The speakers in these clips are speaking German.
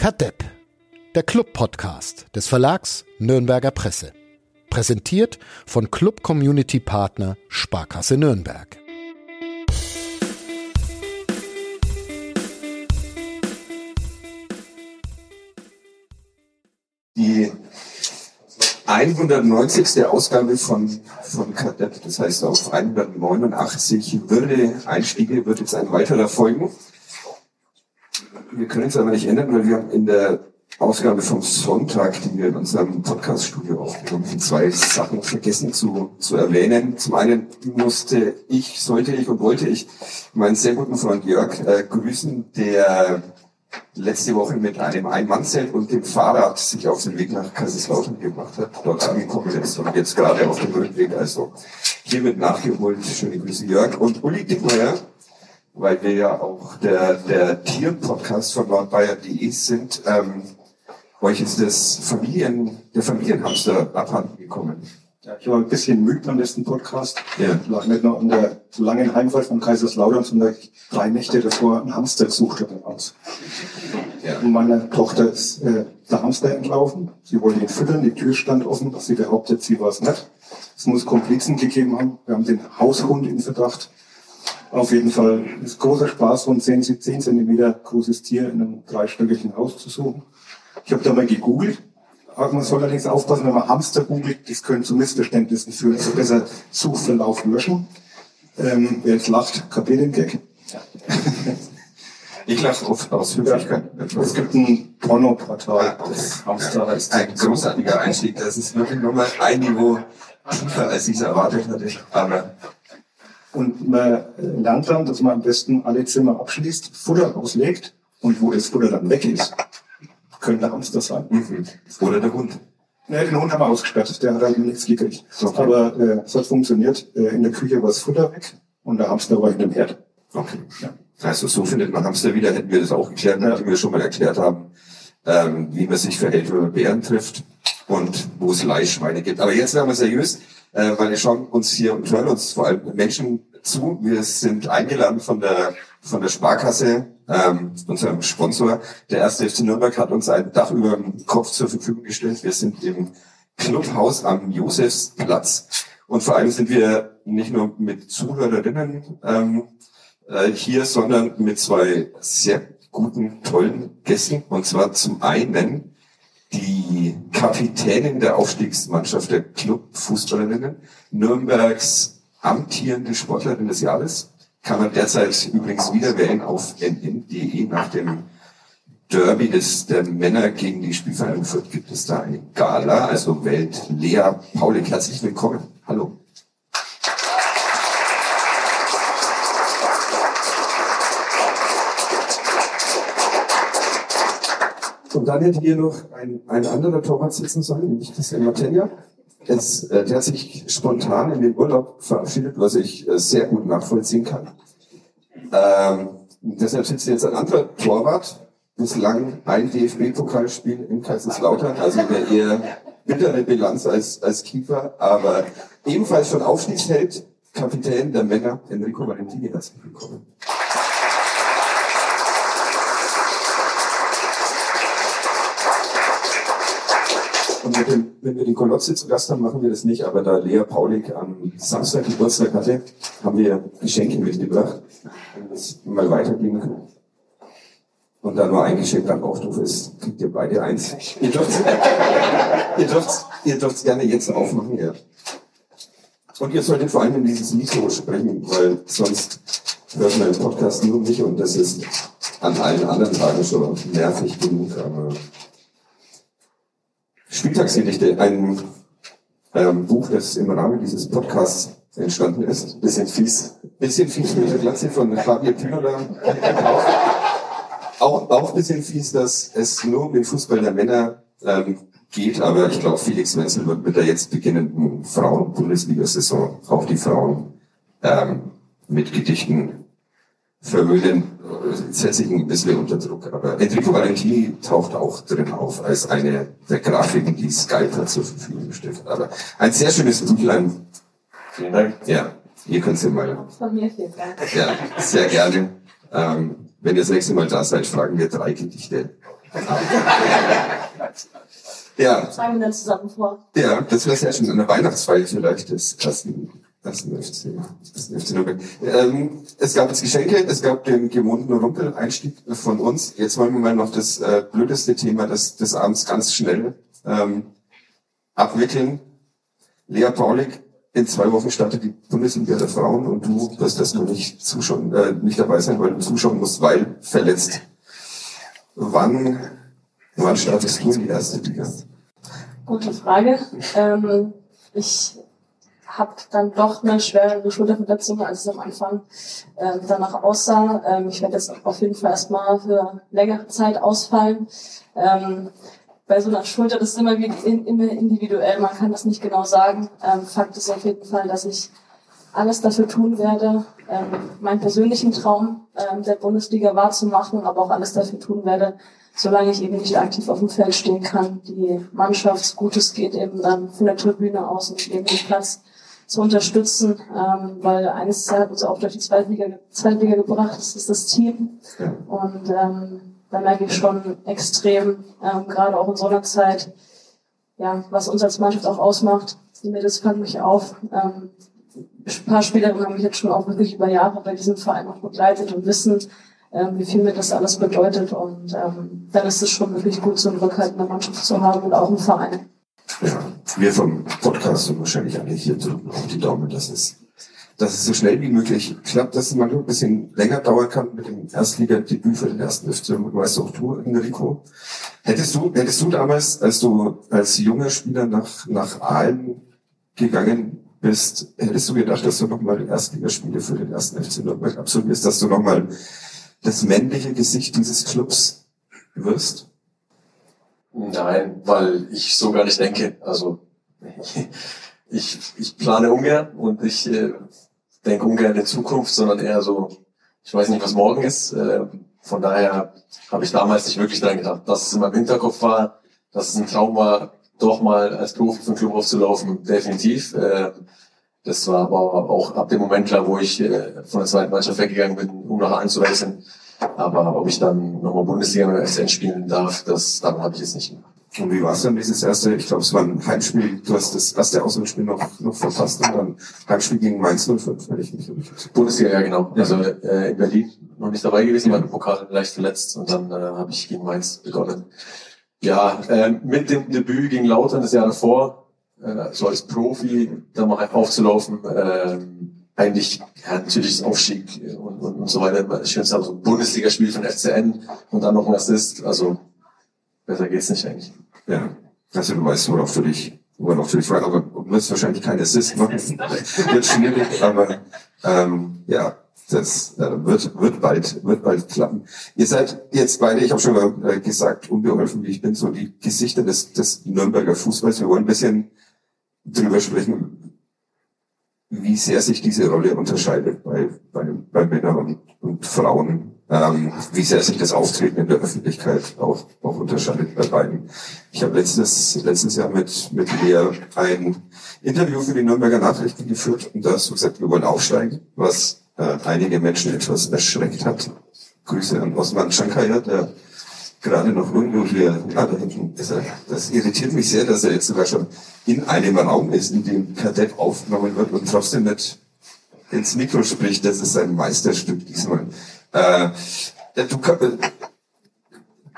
Kadepp, der Club-Podcast des Verlags Nürnberger Presse. Präsentiert von Club Community Partner Sparkasse Nürnberg. Die 190. Ausgabe von, von Kadepp, das heißt auf 189 würde Einstiege, wird jetzt ein weiterer folgen. Wir können es aber nicht ändern, weil wir haben in der Ausgabe vom Sonntag, die wir in unserem Podcaststudio aufgenommen haben, zwei Sachen vergessen zu, zu erwähnen. Zum einen musste ich, sollte ich und wollte ich meinen sehr guten Freund Jörg äh, grüßen, der letzte Woche mit einem Ein-Mann-Zelt und dem Fahrrad sich auf den Weg nach Kaiserslautern gemacht hat, dort angekommen ist und jetzt gerade auf dem Rückweg. Also hiermit nachgeholt. Schöne Grüße Jörg und Uli Dickmeier, weil wir ja auch der, der Tier-Podcast von nordbayern.de sind. Ähm, euch ist das Familien, der Familienhamster abhanden gekommen. Ja, ich war ein bisschen müde beim letzten Podcast. Ja. Lag nicht nur an der langen Heimfahrt von Kaiserslautern, sondern drei Nächte davor einen Hamster gesucht habe im Haus. Ja. Und meiner Tochter ist äh, der Hamster entlaufen. Sie wollte ihn füttern, die Tür stand offen. Sie behauptet, sie war es nicht. Es muss Komplizen gegeben haben. Wir haben den Haushund in Verdacht. Auf jeden Fall ist großer Spaß, so ein 10, 10 Zentimeter großes Tier in einem dreistöckigen Haus zu suchen. Ich habe da mal gegoogelt. Aber man soll allerdings aufpassen, wenn man Hamster googelt, das könnte zu Missverständnissen führen. Also besser Suchverlauf löschen. Ähm, wer jetzt lacht, kapiert den Gag. Ich lache oft aus Höflichkeit. Es gibt ein Pornoportal, das Hamster heißt. Ein großartiger Einstieg. Das ist wirklich nochmal ein Niveau tiefer, als ich es erwartet hatte. Aber Und man lernt dann, dass man am besten alle Zimmer abschließt, Futter auslegt und wo das Futter dann weg ist, könnte Hamster sein. mhm. oder der Hund. Ne, den Hund haben wir ausgesperrt, der hat halt nichts gekriegt. Okay. Aber äh, es hat funktioniert. Äh, in der Küche war das Futter weg und der Hamster war in dem Herd. Okay. Ja. Also so findet man Hamster wieder, hätten wir das auch geklärt, nachdem wir schon mal erklärt haben, ähm, wie man sich verhält, wenn man Bären trifft und wo es Leihschweine gibt. Aber jetzt werden wir seriös, äh, weil wir schauen uns hier und hören uns vor allem Menschen zu. Wir sind eingeladen von der von der Sparkasse, ähm, unserem Sponsor. Der erste FC Nürnberg hat uns ein Dach über dem Kopf zur Verfügung gestellt. Wir sind im Clubhaus am Josefsplatz. Und vor allem sind wir nicht nur mit Zuhörerinnen ähm, äh, hier, sondern mit zwei sehr guten, tollen Gästen. Und zwar zum einen die Kapitänin der Aufstiegsmannschaft der Clubfußballerinnen, Nürnbergs amtierende Sportlerin des Jahres. Kann man derzeit übrigens wieder wählen auf nn.de nach dem Derby des, der Männer gegen die Spielvereinigung Fürth gibt es da eine Gala, also wählt Lea Paulik. Herzlich willkommen. Hallo. Und dann hätte hier noch ein, ein anderer Torwart sitzen sollen, nämlich Christian Matenja. Es, äh, der sich spontan in den Urlaub verabschiedet, was ich äh, sehr gut nachvollziehen kann. Ähm, deshalb sitzt jetzt ein anderer Torwart, bislang ein DFB-Pokalspiel in Kaiserslautern, also eine eher bittere Bilanz als, als Keeper, aber ebenfalls schon Aufstiegsheld, Kapitän der Männer, Enrico Valentini, herzlich willkommen. Dem, wenn wir den Kolotze zu Gast haben, machen wir das nicht, aber da Lea Paulik am Samstag Geburtstag hatte, haben wir Geschenke mitgebracht, wenn wir das mal weitergeben können. Und da nur ein Geschenk dann doof ist, kriegt ihr beide eins. Ihr dürft, ihr dürft, ihr dürft gerne jetzt aufmachen, ja. Und ihr solltet vor allem in dieses Mikro sprechen, weil sonst hört man den Podcast nur mich und das ist an allen anderen Tagen schon nervig genug, aber Spieltagsgedichte, ein ähm, Buch, das im Rahmen dieses Podcasts entstanden ist. Bisschen fies. Bisschen fies mit der Glatze von Javier Pinola. Auch, auch bisschen fies, dass es nur um den Fußball der Männer ähm, geht, aber ich glaube, Felix Wenzel wird mit der jetzt beginnenden Frauen-Bundesliga-Saison auch die Frauen ähm, mit Gedichten verwöhnen. Setze ich ein bisschen unter Druck. Aber Enrico Valentini taucht auch drin auf als eine der Grafiken, die Skype zur Verfügung gestellt hat. Aber ein sehr schönes Büchlein. Vielen Dank. Ja, ihr könnt es ja mal. Von mir vielen Dank. Ja, sehr gerne. Ähm, wenn ihr das nächste Mal da seid, fragen wir drei Gedichte ja. Tragen wir dann zusammen vor. Ja, das wäre sehr schön. Eine Weihnachtsfeier vielleicht des ersten, ersten FC, ersten FC Nürnberg. Ähm, es gab jetzt Geschenke, es gab den gewohnten Rumpel-Einstieg von uns. Jetzt wollen wir mal noch das äh, blödeste Thema des, des Abends ganz schnell ähm, abwickeln. Lea Paulik, in zwei Wochen startet die Bundesliga der Frauen und du wirst das nur nicht zuschauen, äh, nicht dabei sein, weil du zuschauen musst, weil verletzt. Wann, wann startest du in die erste Liga? Gute Frage. Ähm, ich habe dann doch eine schwere Schulterverletzung, als es am Anfang ähm, danach aussah. Ähm, ich werde jetzt auf jeden Fall erstmal für längere Zeit ausfallen. Ähm, bei so einer Schulter, das ist immer, wie, immer individuell, man kann das nicht genau sagen. Ähm, Fakt ist auf jeden Fall, dass ich alles dafür tun werde, ähm, meinen persönlichen Traum ähm, der Bundesliga wahrzumachen, aber auch alles dafür tun werde, solange ich eben nicht aktiv auf dem Feld stehen kann, die Mannschaft, so gut es geht, eben dann von der Tribüne aus und neben dem Platz zu unterstützen, ähm, weil eines hat uns auch durch die Zweitliga, Zweitliga gebracht, das ist das Team. Und ähm, da merke ich schon extrem, ähm, gerade auch in so einer Zeit, ja, was uns als Mannschaft auch ausmacht. Die Mädels fangen mich auf. Ähm, ein paar Spielerinnen haben mich jetzt schon auch wirklich über Jahre bei diesem Verein auch begleitet und wissen, ähm, wie viel mir das alles bedeutet. Und ähm, dann ist es schon wirklich gut, so einen Rückhalt in der Mannschaft zu haben und auch im Verein. Ja, wir vom Podcast sind wahrscheinlich alle hier drücken auf die Daumen, dass es dass es so schnell wie möglich klappt, dass es mal ein bisschen länger dauern kann mit dem Erstligadebüt für den ersten FC und weißt auch du, Enrico. Hättest du, hättest du damals, als du als junger Spieler nach, nach Aalen gegangen bist, hättest du gedacht, dass du nochmal Erstligaspiele für den ersten FC Nürnberg absolvierst, dass du nochmal das männliche Gesicht dieses Clubs wirst? Nein, weil ich so gar nicht denke. Also ich, ich plane ungern und ich äh, denke ungern in Zukunft, sondern eher so, ich weiß nicht, was morgen ist. Äh, von daher habe ich damals nicht wirklich dran gedacht. Dass es in meinem Hinterkopf war, dass es ein Traum war, doch mal als Profi für den Club aufzulaufen, definitiv. Äh, das war aber auch ab dem Moment klar, wo ich äh, von der zweiten Mannschaft weggegangen bin, um nach Aalen zu wechseln. Aber ob ich dann nochmal Bundesliga oder SN spielen darf, das daran habe ich jetzt nicht gemacht. Und wie war es dann dieses erste, ich glaube, es war ein Heimspiel, du hast das erste Auswärtsspiel noch, noch verpasst und dann Heimspiel gegen Mainz 05, wenn ich mich nicht Bundesliga, ja genau. Also äh, in Berlin noch nicht dabei gewesen, war im Pokal leicht verletzt und dann äh, habe ich gegen Mainz begonnen. Ja, äh, mit dem Debüt gegen Lautern das Jahr davor, äh, so als Profi da mal aufzulaufen, äh, eigentlich ja, natürlich das Aufstieg und, und, und so weiter. Das schönste also ein Bundesligaspiel von FCN und dann noch ein Assist. Also besser geht's nicht eigentlich. Ja, also du weißt, worauf du dich, worauf du dich fragst, aber du wirst wahrscheinlich kein Assist machen. wird schwierig, aber ähm, ja, das äh, wird, wird bald, wird bald klappen. Ihr seid jetzt beide, ich habe schon mal äh, gesagt, unbeholfen wie ich bin, so die Gesichter des, des Nürnberger Fußballs. Wir wollen ein bisschen drüber sprechen, wie sehr sich diese Rolle unterscheidet bei, bei, bei Männern und, und Frauen ähm, wie sehr sich das Auftreten in der Öffentlichkeit auch, auch unterscheidet bei beiden. Ich habe letztes, letztes Jahr mit, mit Lea ein Interview für die Nürnberger Nachrichten geführt und da hast du gesagt, wir wollen aufsteigen, was äh, einige Menschen etwas erschreckt hat. Grüße an Osman Shankaya, der gerade noch irgendwo hier, ah, da hinten ist er. Das irritiert mich sehr, dass er jetzt sogar schon in einem Raum ist, in dem Kadett aufgenommen wird und trotzdem nicht ins Mikro spricht. Das ist sein Meisterstück diesmal. Äh, du,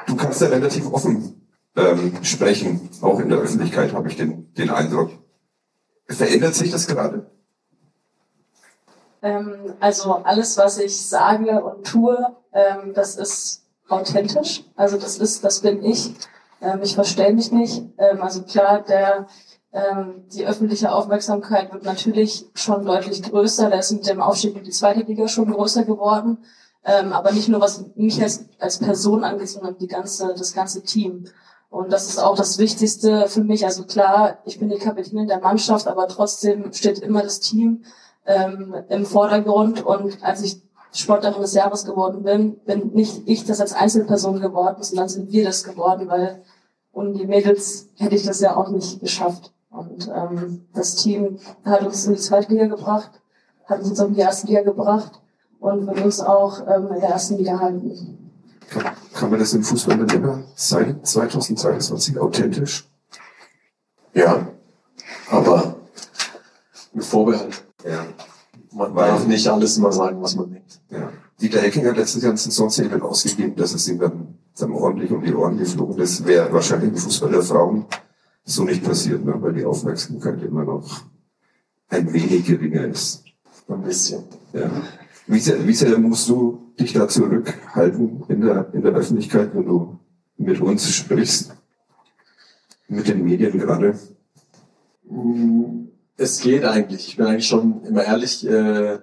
du kannst ja relativ offen ähm, sprechen, auch in der Öffentlichkeit, habe ich den, den Eindruck. Verändert sich das gerade? Ähm, also alles, was ich sage und tue, ähm, das ist authentisch. Also das ist, das bin ich. Ähm, ich verstelle mich nicht. Ähm, also klar, der ähm, die öffentliche Aufmerksamkeit wird natürlich schon deutlich größer. Da ist mit dem Aufstieg in die zweite Liga schon größer geworden. Ähm, aber nicht nur was mich als, als Person angeht, sondern die ganze, das ganze Team. Und das ist auch das Wichtigste für mich. Also klar, ich bin die Kapitänin der Mannschaft, aber trotzdem steht immer das Team ähm, im Vordergrund. Und als ich Sportlerin des Jahres geworden bin, bin nicht ich das als Einzelperson geworden, sondern sind wir das geworden, weil ohne die Mädels hätte ich das ja auch nicht geschafft. Und ähm, das Team hat uns in die zweite Liga gebracht, hat uns in die erste Liga gebracht und wird uns auch ähm, in der ersten Liga halten. Kann, kann man das im Fußball dann immer sein, 2023 authentisch? Ja, aber mit Vorbehalt. Ja. Man Weil- darf nicht alles immer sagen, was man denkt. ja. Dieter Hecking hat letztes Jahr einen Saisonzettel ausgegeben, dass es ihm dann, dann ordentlich um die Ohren geflogen ist. Wäre wahrscheinlich im Fußball der Frauen so nicht passiert, ne? weil die Aufmerksamkeit immer noch ein wenig geringer ist. Ein bisschen. Ja. Wie sehr, wie sehr musst du dich da zurückhalten in der, in der Öffentlichkeit, wenn du mit uns sprichst? Mit den Medien gerade? Es geht eigentlich. Ich bin eigentlich schon immer ehrlich. Äh,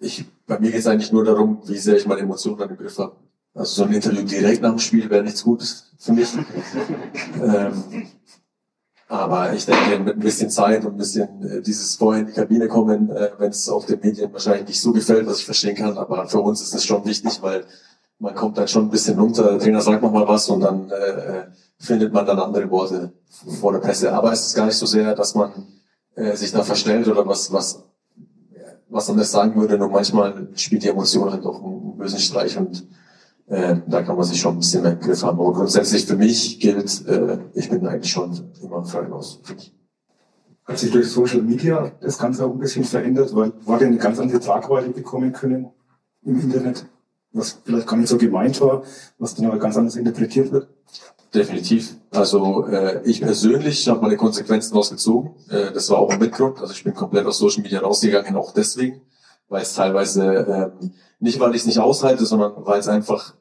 ich, bei mir geht es eigentlich nur darum, wie sehr ich meine Emotionen dann im Griff habe. Also so ein Interview direkt nach dem Spiel wäre nichts Gutes für mich. ähm, aber ich denke, mit ein bisschen Zeit und ein bisschen äh, dieses vorher in die Kabine kommen, äh, wenn es auf den Medien wahrscheinlich nicht so gefällt, was ich verstehen kann, aber für uns ist es schon wichtig, weil man kommt dann schon ein bisschen runter, der Trainer sagt nochmal was und dann äh, äh, findet man dann andere Worte vor der Presse. Aber es ist gar nicht so sehr, dass man äh, sich da verstellt oder was, was, was anderes sagen würde, nur manchmal spielt die Emotion halt auch einen bösen Streich und äh, da kann man sich schon ein bisschen mehr im Griff haben. Aber grundsätzlich für mich gilt, äh, ich bin eigentlich schon immer frei raus. Hat sich durch Social Media das Ganze auch ein bisschen verändert, weil denn eine ganz andere Tragweite bekommen können im Internet, was vielleicht gar nicht so gemeint war, was dann aber ganz anders interpretiert wird. Definitiv. Also äh, ich persönlich habe meine Konsequenzen rausgezogen. Äh, das war auch ein Mitgrund. Also ich bin komplett aus Social Media rausgegangen, auch deswegen, weil es teilweise ähm, nicht, weil ich es nicht aushalte, sondern weil es einfach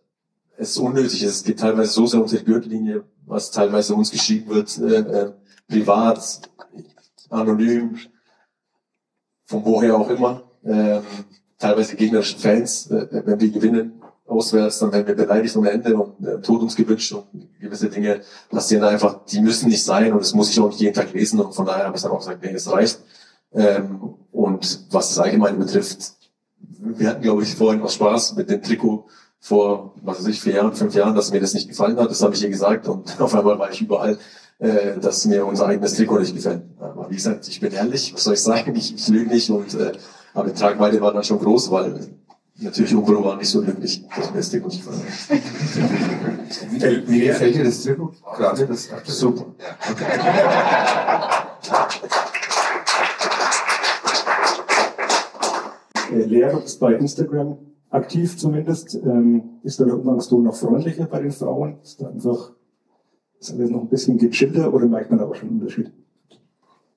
es unnötig ist. Es geht teilweise so sehr unter die Gürtellinie, was teilweise uns geschrieben wird, äh, äh, privat, anonym, von woher auch immer. Ähm, teilweise gegnerischen Fans, äh, wenn wir gewinnen, auswärts, dann werden wir beleidigt ohne Ende und äh, Tod uns gewünscht und gewisse Dinge passieren einfach, die müssen nicht sein und das muss ich auch nicht jeden Tag lesen und von daher habe ich dann auch gesagt, nee, es reicht. Ähm, und was das Allgemeine betrifft, wir hatten, glaube ich, vorhin aus Spaß mit dem Trikot vor, was weiß ich, vier Jahren, fünf Jahren, dass mir das nicht gefallen hat, das habe ich ihr gesagt und auf einmal war ich überall, äh, dass mir unser eigenes Trikot nicht gefällt. Aber wie gesagt, ich bin ehrlich, was soll ich sagen, ich, ich lüge nicht und äh, aber die Tragweite war dann schon groß, weil natürlich Umbro war nicht so mir das gefallen hat. Wie, wie gefällt dir das Trikot? Gerade das Super. Äh, Lehrer ist bei Instagram aktiv zumindest. Ähm, ist da der Umgangston noch freundlicher bei den Frauen? Ist da einfach ist alles noch ein bisschen gechillter oder merkt man da auch schon einen Unterschied?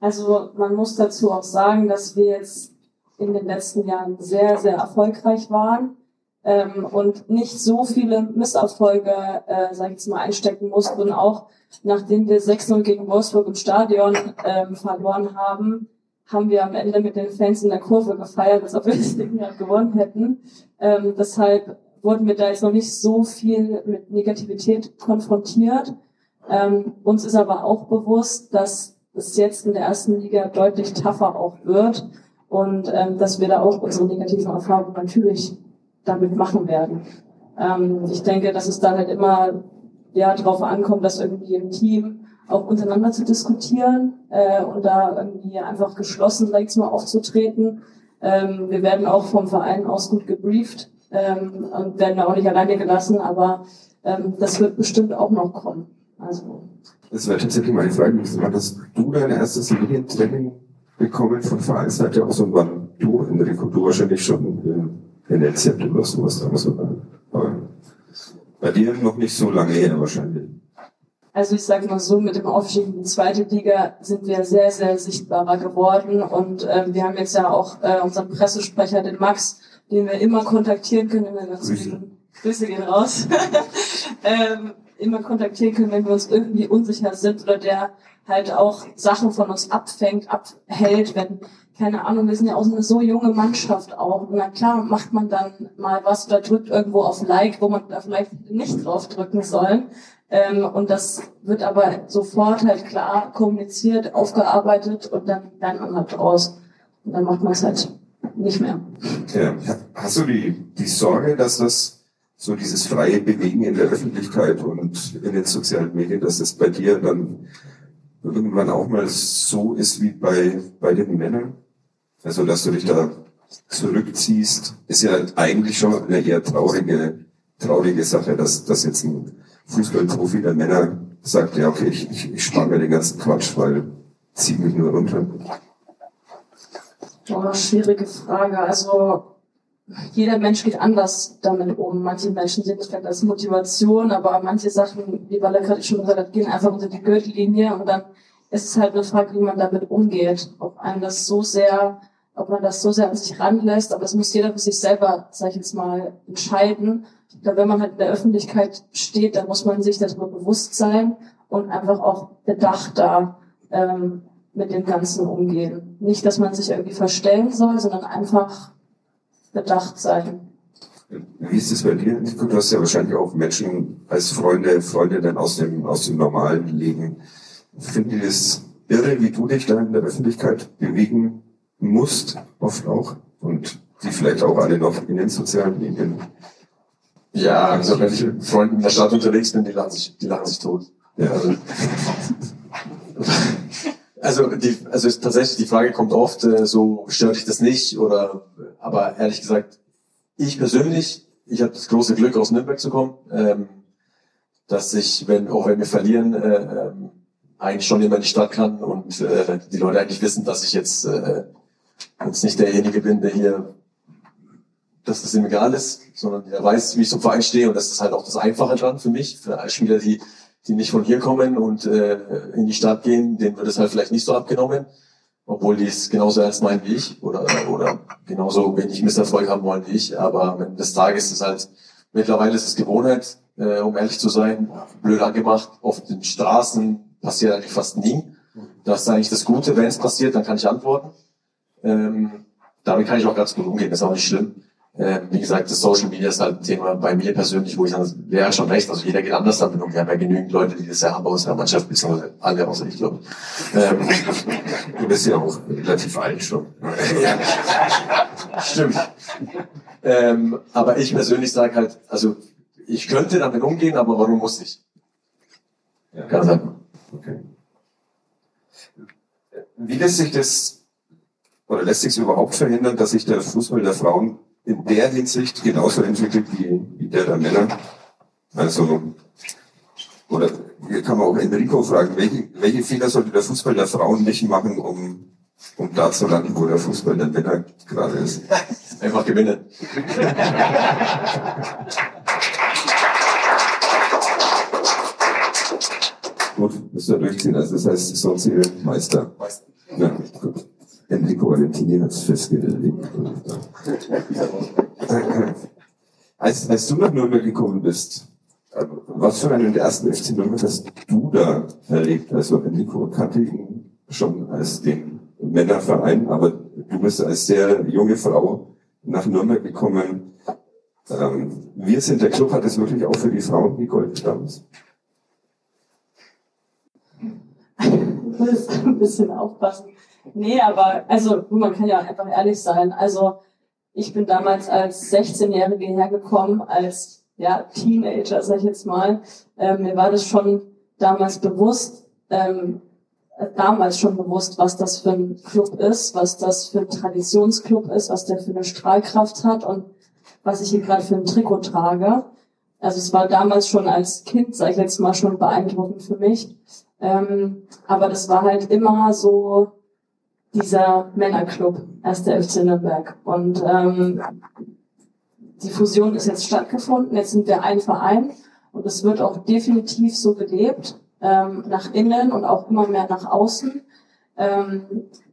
Also man muss dazu auch sagen, dass wir jetzt in den letzten Jahren sehr, sehr erfolgreich waren ähm, und nicht so viele Misserfolge, äh, sag ich jetzt mal, einstecken mussten. Auch nachdem wir 6-0 gegen Wolfsburg im Stadion ähm, verloren haben, haben wir am Ende mit den Fans in der Kurve gefeiert, als ob wir das Ding ja gewonnen hätten. Ähm, deshalb wurden wir da jetzt noch nicht so viel mit Negativität konfrontiert. Ähm, uns ist aber auch bewusst, dass es jetzt in der ersten Liga deutlich tougher auch wird und ähm, dass wir da auch unsere negativen Erfahrungen natürlich damit machen werden. Ähm, ich denke, dass es dann halt immer ja darauf ankommt, dass irgendwie im Team auch untereinander zu diskutieren äh, und da irgendwie einfach geschlossen, sag ich mal, aufzutreten. Ähm, wir werden auch vom Verein aus gut gebrieft ähm, und werden da auch nicht alleine gelassen, aber ähm, das wird bestimmt auch noch kommen. Also Das wäre tatsächlich meine Frage gewesen. Wann hast du dein erstes Medientraining bekommen von Vereinsseite aus und wann du, Enrico, du wahrscheinlich schon in, in LZ oder sowas damals. Aber bei dir noch nicht so lange her wahrscheinlich. Also ich sage mal so, mit dem Aufstieg in die zweite Liga sind wir sehr, sehr sichtbarer geworden. Und ähm, wir haben jetzt ja auch äh, unseren Pressesprecher, den Max, den wir immer kontaktieren können. Wenn wir uns Grüße. Grüße gehen raus. ähm, immer kontaktieren können, wenn wir uns irgendwie unsicher sind oder der halt auch Sachen von uns abfängt, abhält, wenn, keine Ahnung, wir sind ja auch so eine so junge Mannschaft auch. Und na klar, macht man dann mal was oder drückt irgendwo auf Like, wo man da vielleicht nicht drauf drücken soll. Ähm, und das wird aber sofort halt klar kommuniziert, aufgearbeitet und dann lernt man halt draus. Und dann macht man es halt nicht mehr. Ja. Hast du die, die Sorge, dass das so dieses freie Bewegen in der Öffentlichkeit und in den sozialen Medien, dass das bei dir dann irgendwann auch mal so ist wie bei, bei den Männern? Also, dass du dich da zurückziehst, ist ja eigentlich schon eine eher traurige traurige Sache, dass, dass jetzt ein Fußballprofi der Männer sagt, ja okay, ich, ich, ich spare mir den ganzen Quatsch, weil zieht mich nur runter. Oh, schwierige Frage. Also jeder Mensch geht anders damit um. Manche Menschen sehen das vielleicht als Motivation, aber manche Sachen, wie Walle gerade schon gesagt hat, gehen einfach unter die Gürtellinie und dann ist es halt eine Frage, wie man damit umgeht. Ob einem das so sehr, ob man das so sehr an sich ranlässt, aber das muss jeder für sich selber, sag ich jetzt mal, entscheiden. Ich wenn man halt in der Öffentlichkeit steht, dann muss man sich darüber bewusst sein und einfach auch bedachter ähm, mit dem Ganzen umgehen. Nicht, dass man sich irgendwie verstellen soll, sondern einfach bedacht sein. Wie ist es bei dir? Du hast ja wahrscheinlich auch Menschen als Freunde, Freundinnen aus dem, aus dem normalen Leben. Finden die das irre, wie du dich da in der Öffentlichkeit bewegen musst, oft auch? Und die vielleicht auch alle noch in den sozialen Medien? Ja, also wenn ich mit Freunden in der Stadt unterwegs bin, die lachen sich, die lachen sich tot. Ja, also, also, die, also ist tatsächlich die Frage kommt oft, äh, so stört dich das nicht? Oder, aber ehrlich gesagt, ich persönlich, ich habe das große Glück aus Nürnberg zu kommen, ähm, dass ich, wenn auch wenn wir verlieren, äh, ähm, eigentlich schon immer in die Stadt kann und äh, die Leute eigentlich wissen, dass ich jetzt äh, jetzt nicht derjenige bin, der hier, dass das ihm egal ist, sondern der weiß, wie ich zum Verein stehe und das ist halt auch das Einfache dran für mich, für Spieler, die die nicht von hier kommen und äh, in die Stadt gehen, denen wird es halt vielleicht nicht so abgenommen, obwohl die es genauso ernst meinen wie ich oder, oder genauso wenig Misserfolg haben wollen wie ich. Aber am Ende des Tages ist es halt, mittlerweile ist es Gewohnheit, äh, um ehrlich zu sein, blöd angemacht. Auf den Straßen passiert eigentlich fast nie. Das ist eigentlich das Gute, wenn es passiert, dann kann ich antworten. Ähm, damit kann ich auch ganz gut umgehen, das ist auch nicht schlimm. Äh, wie gesagt, das Social Media ist halt ein Thema bei mir persönlich, wo ich dann, wäre schon recht, also jeder geht anders damit um. Wir haben ja genügend Leute, die das ja haben bei unserer Mannschaft, beziehungsweise alle außer ich, glaube ähm, Du bist ja auch relativ alt schon. stimmt. Ähm, aber ich persönlich sage halt, also ich könnte damit umgehen, aber warum muss ich? Ja. Ganz einfach. Okay. Wie lässt sich das, oder lässt sich es überhaupt verhindern, dass sich der Fußball der Frauen in der Hinsicht genauso entwickelt wie, wie der der Männer? Also, oder hier kann man auch Enrico fragen, welche, welche Fehler sollte der Fußball der Frauen nicht machen, um, um da zu landen, wo der Fußball der Männer gerade ist? Einfach gewinnen. Gut, müsst ihr durchziehen. Also das heißt, Meister. Meister. Ja, gut. Enrico Valentini hat es festgelegt. als, als du nach Nürnberg gekommen bist, was für einen der ersten FC Nürnberg hast du da erlebt? Also Enrico kannte ihn schon als den Männerverein, aber du bist als sehr junge Frau nach Nürnberg gekommen. Ähm, wir sind der Club, hat es wirklich auch für die Frauen gegolten damals? Ich muss ein bisschen aufpassen. Nee, aber also man kann ja einfach ehrlich sein. Also ich bin damals als 16-Jährige hergekommen, als ja, Teenager, sag ich jetzt mal. Ähm, mir war das schon damals bewusst, ähm, damals schon bewusst, was das für ein Club ist, was das für ein Traditionsclub ist, was der für eine Strahlkraft hat und was ich hier gerade für ein Trikot trage. Also es war damals schon als Kind, sag ich jetzt mal, schon beeindruckend für mich. Ähm, aber das war halt immer so dieser Männerclub, erster FC Nürnberg. Und ähm, die Fusion ist jetzt stattgefunden, jetzt sind wir ein Verein und es wird auch definitiv so gelebt, ähm, nach innen und auch immer mehr nach außen. Ähm,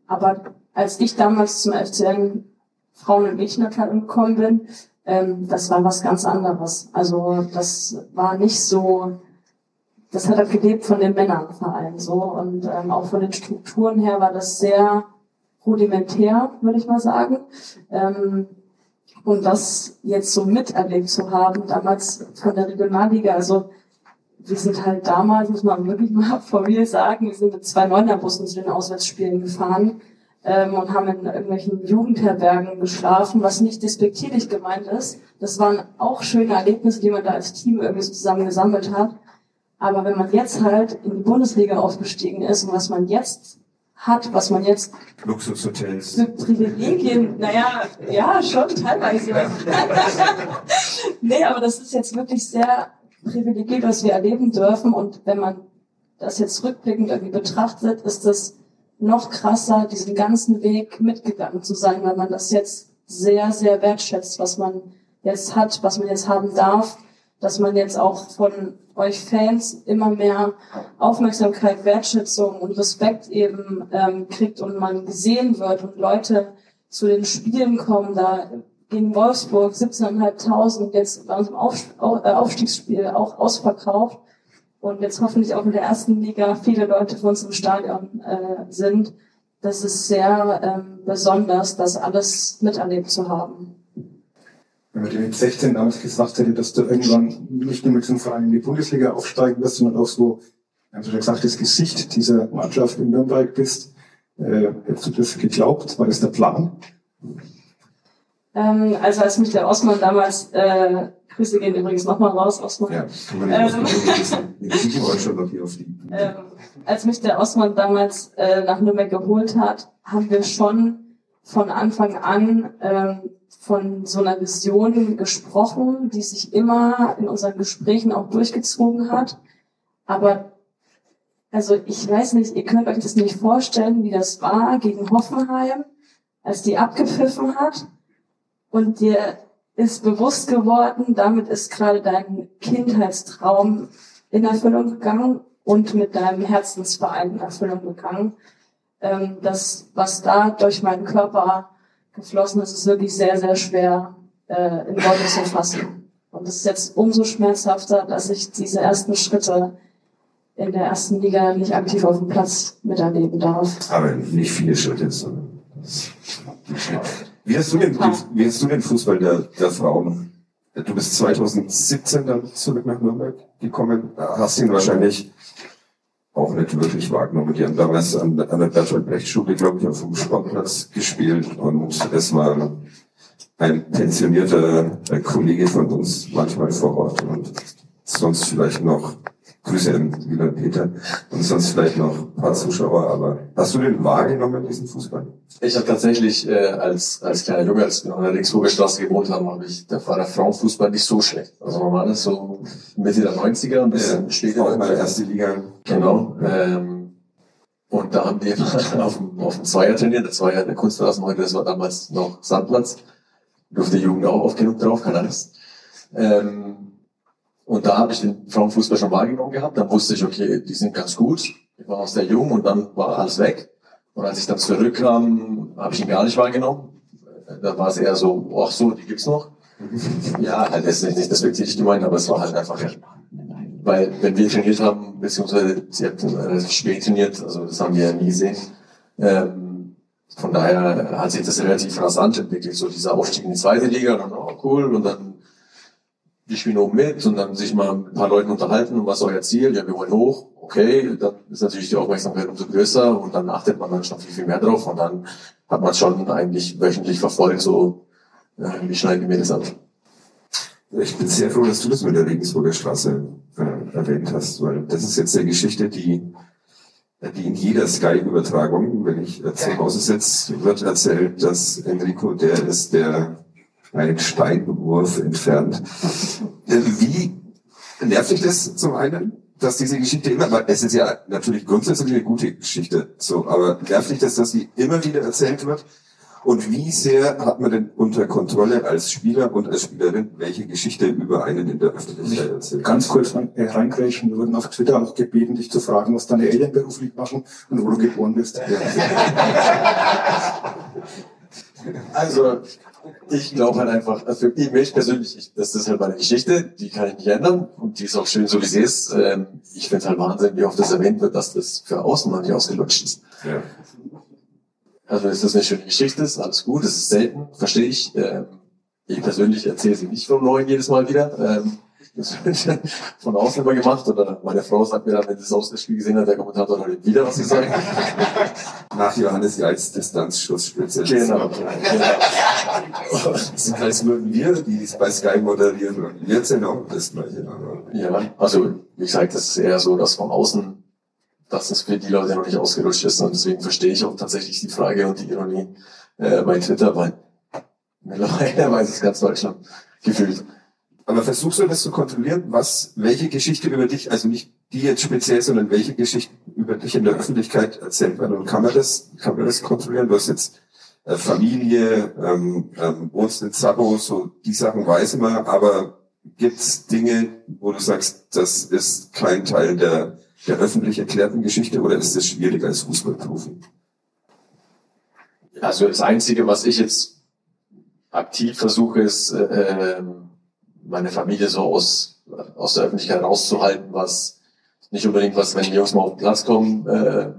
aber als ich damals zum FCN Frauen- und Mädchenabteilung gekommen bin, ähm, das war was ganz anderes. Also das war nicht so das hat er gelebt von den Männern vor allem so. Und ähm, auch von den Strukturen her war das sehr rudimentär, würde ich mal sagen. Ähm, und das jetzt so miterlebt zu haben, damals von der Regionalliga, also wir sind halt damals, muss man wirklich mal vor mir sagen, wir sind mit zwei Neunerbussen zu den Auswärtsspielen gefahren ähm, und haben in irgendwelchen Jugendherbergen geschlafen, was nicht despektierlich gemeint ist. Das waren auch schöne Erlebnisse, die man da als Team irgendwie so zusammen gesammelt hat. Aber wenn man jetzt halt in die Bundesliga aufgestiegen ist und was man jetzt hat, was man jetzt Luxushotels. für Privilegien, naja, ja, schon teilweise. nee, aber das ist jetzt wirklich sehr privilegiert, was wir erleben dürfen. Und wenn man das jetzt rückblickend irgendwie betrachtet, ist das noch krasser, diesen ganzen Weg mitgegangen zu sein, weil man das jetzt sehr, sehr wertschätzt, was man jetzt hat, was man jetzt haben darf, dass man jetzt auch von euch Fans immer mehr Aufmerksamkeit, Wertschätzung und Respekt eben ähm, kriegt und man gesehen wird und Leute zu den Spielen kommen, da gegen Wolfsburg 17.500, jetzt bei unserem Auf, äh, Aufstiegsspiel auch ausverkauft und jetzt hoffentlich auch in der ersten Liga viele Leute für uns im Stadion äh, sind. Das ist sehr ähm, besonders, das alles miterlebt zu haben. Wenn man dir mit 16 damals gesagt hätte, dass du irgendwann nicht nur mit diesem Verein in die Bundesliga aufsteigen wirst, sondern auch so, haben Sie schon gesagt, das Gesicht dieser Mannschaft in Nürnberg bist, äh, hättest du das geglaubt? War das der Plan? Ähm, also als mich der Osman damals, äh, Grüße gehen übrigens nochmal raus, Osman. Ja, kann man nicht Ähm. wissen. Wir kriegen heute schon noch hier auf die. Ähm, als mich der Osman damals äh, nach Nürnberg geholt hat, haben wir schon von Anfang an ähm, von so einer Vision gesprochen, die sich immer in unseren Gesprächen auch durchgezogen hat. Aber also ich weiß nicht, ihr könnt euch das nicht vorstellen, wie das war gegen Hoffenheim, als die abgepfiffen hat und dir ist bewusst geworden, damit ist gerade dein Kindheitstraum in Erfüllung gegangen und mit deinem Herzensverein in Erfüllung gegangen. Ähm, das, was da durch meinen Körper geflossen ist, ist wirklich sehr, sehr schwer äh, in Worte zu fassen. Und es ist jetzt umso schmerzhafter, dass ich diese ersten Schritte in der ersten Liga nicht aktiv auf dem Platz miterleben darf. Aber nicht viele Schritte, sondern wie hast du den, wie hast du den Fußball der, der Frauen? Du bist 2017 dann zurück nach Nürnberg gekommen, hast ihn wahrscheinlich auch nicht wirklich wahrgenommen. Die haben damals an, an der Bertolt Brecht Schule, glaube ich, auf dem Sportplatz gespielt und es war ein pensionierter äh, Kollege von uns manchmal vor Ort und sonst vielleicht noch Grüße an Wieland Peter und sonst vielleicht noch ein paar Zuschauer, aber hast du den wahrgenommen, diesen Fußball? Ich habe tatsächlich äh, als, als kleiner Junge, als wir noch in der Linksburger Straße gewohnt haben, habe ich, da war der Frauenfußball nicht so schlecht. Also man war das so Mitte der 90er, ein bisschen später. auch mal erste Liga. Genau. Ähm, und da haben wir auf dem, auf dem Zweier trainiert. Das war ja der Kunstrasen heute, das war damals noch Sandplatz. Durfte die Jugend auch oft genug drauf, keine Angst. Ähm, und da habe ich den Frauenfußball schon wahrgenommen gehabt. Dann wusste ich, okay, die sind ganz gut. Ich war auch sehr jung und dann war alles weg. Und als ich dann zurückkam, habe ich ihn gar nicht wahrgenommen. Da war es eher so, ach so, die gibt's noch. Ja, halt, das ist nicht despektierlich gemeint, aber es war halt einfach, weil wenn wir trainiert haben, beziehungsweise sie hat relativ spät trainiert, also das haben wir ja nie gesehen. Ähm, von daher hat sich das relativ rasant entwickelt, so dieser Aufstieg in die zweite Liga, dann, oh cool, und dann wir spielen oben mit und dann sich mal mit ein paar Leuten unterhalten, und was ist euer Ziel? Ja, wir wollen hoch. Okay, dann ist natürlich die Aufmerksamkeit umso größer und dann achtet man dann schon viel, viel mehr drauf und dann hat man schon eigentlich wöchentlich verfolgt, so, äh, wie schneiden wir das ab. Ich bin sehr froh, dass du das mit der Regensburger Straße äh, erwähnt hast, weil das ist jetzt eine Geschichte, die, die in jeder Sky-Übertragung, wenn ich äh, zu Hause sitze, wird erzählt, dass Enrico der ist, der einen Steinwurf entfernt. Äh, Wie nervt dich das zum einen, dass diese Geschichte immer, weil es ist ja natürlich grundsätzlich eine gute Geschichte, so, aber nervt dich das, dass sie immer wieder erzählt wird? Und wie sehr hat man denn unter Kontrolle als Spieler und als Spielerin, welche Geschichte über einen in der Öffentlichkeit erzählt? Ganz kurz äh, reingrätschen. Wir wurden auf Twitter auch gebeten, dich zu fragen, was deine Eltern beruflich machen und wo du geboren bist. Also, ich glaube halt einfach, also für mich persönlich, ich, das ist halt meine Geschichte, die kann ich nicht ändern und die ist auch schön, so wie sie ist. Ähm, ich finde es halt Wahnsinn, wie oft das erwähnt wird, dass das für außen noch nicht ausgelutscht ist. Ja. Also ist das eine schöne Geschichte, ist alles gut, es ist selten, verstehe ich. Ähm, ich persönlich erzähle sie nicht vom Neuen jedes Mal wieder. Ähm, das wird von außen immer gemacht oder meine Frau sagt mir dann, wenn sie das Auswärtsspiel gesehen hat, der Kommentator hat wieder was gesagt. Nach Johannes Geils Distanzschuss-Spezialist. genau. Das ist, als würden wir, die es bei Sky moderieren, und wir erzählen auch das Gleiche. Aber Ja, also wie gesagt, das ist eher so, dass von außen dass es für die Leute noch nicht ausgerutscht ist. Und deswegen verstehe ich auch tatsächlich die Frage und die Ironie äh, bei Twitter, weil mittlerweile weiß es ganz Deutschland gefühlt. Aber versuchst du das zu kontrollieren, was, welche Geschichte über dich, also nicht die jetzt speziell, sondern welche Geschichten über dich in der Öffentlichkeit erzählt werden? Und kann man das, kann man das kontrollieren? Du hast jetzt äh, Familie, ähm, ähm, wohnst in Zabo, so die Sachen weiß man, aber gibt's Dinge, wo du sagst, das ist kein Teil der, der öffentlich erklärten Geschichte oder ist das schwierig als Fußballprofi? Also das Einzige, was ich jetzt aktiv versuche, ist, äh, ähm, meine Familie so aus, aus der Öffentlichkeit rauszuhalten, was nicht unbedingt was, wenn die Jungs mal auf den Platz kommen, äh,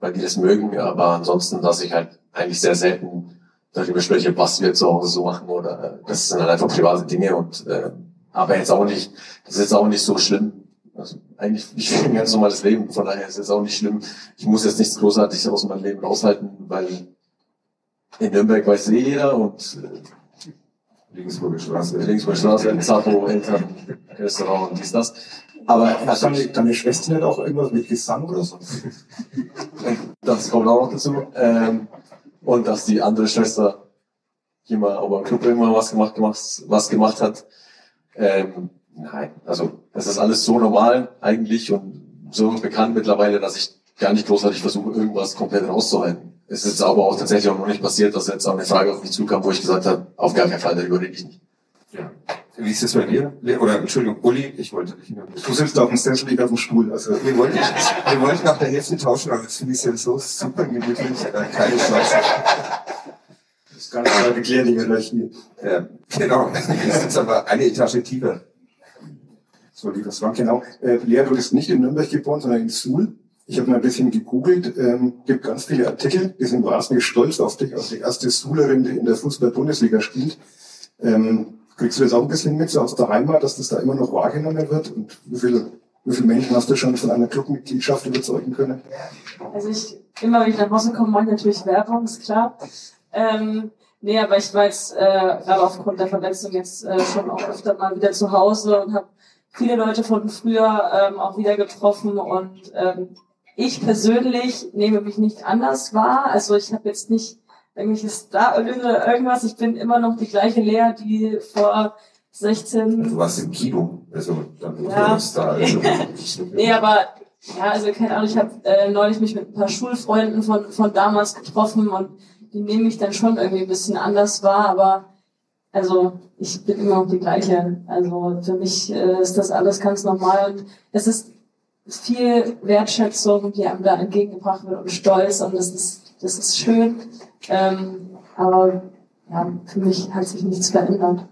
weil die das mögen, aber ansonsten, dass ich halt eigentlich sehr selten darüber spreche, was wir zu Hause so machen oder äh, das sind halt einfach private Dinge und äh, aber jetzt auch nicht, das ist jetzt auch nicht so schlimm. Also eigentlich, ich ein ganz normales Leben, von daher ist es auch nicht schlimm. Ich muss jetzt nichts Großartiges aus meinem Leben raushalten, weil in Nürnberg weiß eh jeder und äh, Regensburger Straße. Regensburger Straße, Zapo, Eltern, Restaurant und dies, das. Aber also, deine, deine Schwester nicht auch irgendwas mit Gesang oder so? das kommt auch noch dazu. Ähm, und dass die andere Schwester hier mal ober Club irgendwann was gemacht, gemacht, was gemacht hat. Ähm, nein, also das ist alles so normal eigentlich und so bekannt mittlerweile, dass ich gar nicht großartig versuche, irgendwas komplett rauszuhalten. Es ist aber auch tatsächlich auch noch nicht passiert, dass jetzt auch eine Frage auf mich zukam, wo ich gesagt habe, auf gar keinen Fall, darüber rede ich nicht. Ja. Wie ist das bei dir? Oder Entschuldigung, Uli, ich wollte dich nur. Du sitzt auf dem Sessel, ich auf dem Stuhl. Also, Wir wollten, wir wollten nach der Hälfte tauschen, aber jetzt finde ich es ja so super gemütlich. Keine Chance. das ist ganz klar geklärt, die Hierarchie. Ja, genau. Ist jetzt aber eine Etage tiefer. So, lieber Frank, genau. Äh, Lea, du bist nicht in Nürnberg geboren, sondern in Suhl. Ich habe mal ein bisschen gegoogelt, ähm, gibt ganz viele Artikel, die sind wahnsinnig stolz auf dich, auf die erste Suhlerin, die in der Fußball-Bundesliga spielt. Ähm, kriegst du das auch ein bisschen mit, so aus der Heimat, dass das da immer noch wahrgenommen wird? Und wie viele, wie viele Menschen hast du schon von einer Clubmitgliedschaft überzeugen können? Also ich, immer wenn ich nach Hause komme, mache ich natürlich Werbung, ist klar. Ähm, nee, aber ich war jetzt äh, gerade aufgrund der Verletzung jetzt äh, schon auch öfter mal wieder zu Hause und habe viele Leute von früher ähm, auch wieder getroffen und ähm, ich persönlich nehme mich nicht anders wahr. Also ich habe jetzt nicht irgendwelche Starallüre oder irgendwas. Ich bin immer noch die gleiche Lea, die vor 16 Du warst im Kino. Also, dann Ja. das da. Also, Nee, aber ja, also keine Ahnung, ich habe äh, neulich mich mit ein paar Schulfreunden von, von damals getroffen und die nehmen mich dann schon irgendwie ein bisschen anders wahr, aber also ich bin immer noch die gleiche. Also für mich äh, ist das alles ganz normal und es ist viel Wertschätzung, die einem da entgegengebracht wird und Stolz und das ist, das ist schön. Ähm, aber ja, für mich hat sich nichts verändert.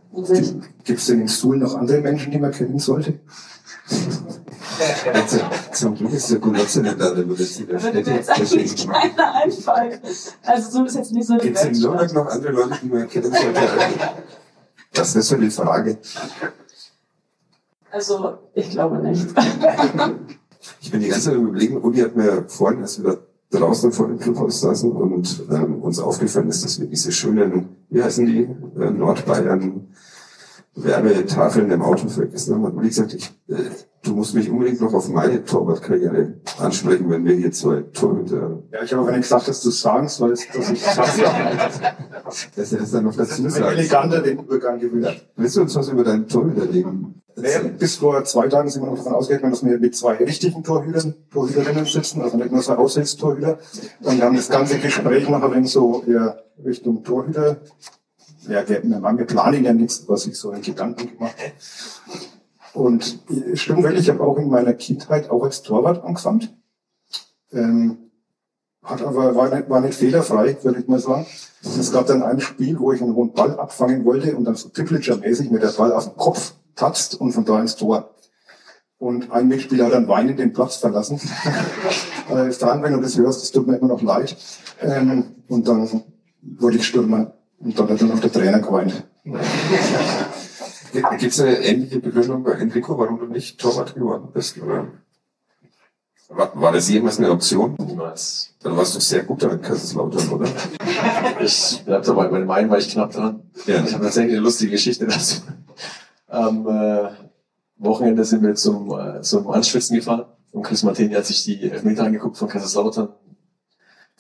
Gibt es denn in Suhl noch andere Menschen, die man kennen sollte? Also, zum Glück ist der Gulotze nicht da, der würde jetzt in der Würde mir jetzt eigentlich keiner einfallen. Also so ist jetzt nicht so die Gibt es in. Nürnberg noch andere Leute, die man kennen sollte? Das ist so die Frage. Also, ich glaube nicht. Ich bin die ganze Zeit überlegen, Uli hat mir vorhin, als wir da draußen vor dem Clubhaus saßen und ähm, uns aufgefallen ist, dass wir diese schönen, wie heißen die, äh, Nordbayern Werbetafeln im Auto vergessen haben. Und Uli gesagt, ich, äh, du musst mich unbedingt noch auf meine Torwartkarriere ansprechen, wenn wir hier zwei Torhüter, Ja, ich habe aber nicht gesagt, dass du es sagst, weil es, dass ich sag's. dass er das dann noch dazu sagt. eleganter den Übergang gewünscht. Willst du uns was über deinen Torhüterleben Naja, bis vor zwei Tagen sind wir noch davon ausgegangen, dass wir mit zwei richtigen Torhütern, Torhüterinnen sitzen, also nicht nur zwei Aushilfstorhüter. Und wir haben das ganze Gespräch noch ein wenig so eher Richtung Torhüter. Ja, wir, wir planen ja nichts, was ich so in Gedanken gemacht habe. Und stimmt wirklich, ich habe auch in meiner Kindheit auch als Torwart angefangen. Ähm, hat aber, war nicht, war nicht fehlerfrei, würde ich mal sagen. Es gab dann ein Spiel, wo ich einen hohen Ball abfangen wollte und dann so Trippelger-mäßig mit der Ball auf den Kopf tatzt und von da ins Tor. Und ein Mitspieler hat dann weinend den Platz verlassen. äh, Stan, wenn du das hörst, das tut mir immer noch leid. Ähm, und dann wurde ich Stürmer. Und dann hat dann noch der Trainer geweint. Gibt es eine ähnliche Begründung bei Enrico, warum du nicht Torwart geworden bist? Oder? War, war das jemals eine Option? Niemals. Dann warst du sehr gut da in Kaiserslautern, oder? Ich bleib dabei bei dem einen, war ich knapp dran. Ja. Ich habe tatsächlich eine lustige Geschichte dazu. Am äh, Wochenende sind wir zum, äh, zum Anschwitzen gefahren Und Chris Martini hat sich die Elfmeter angeguckt von Kaiserslautern.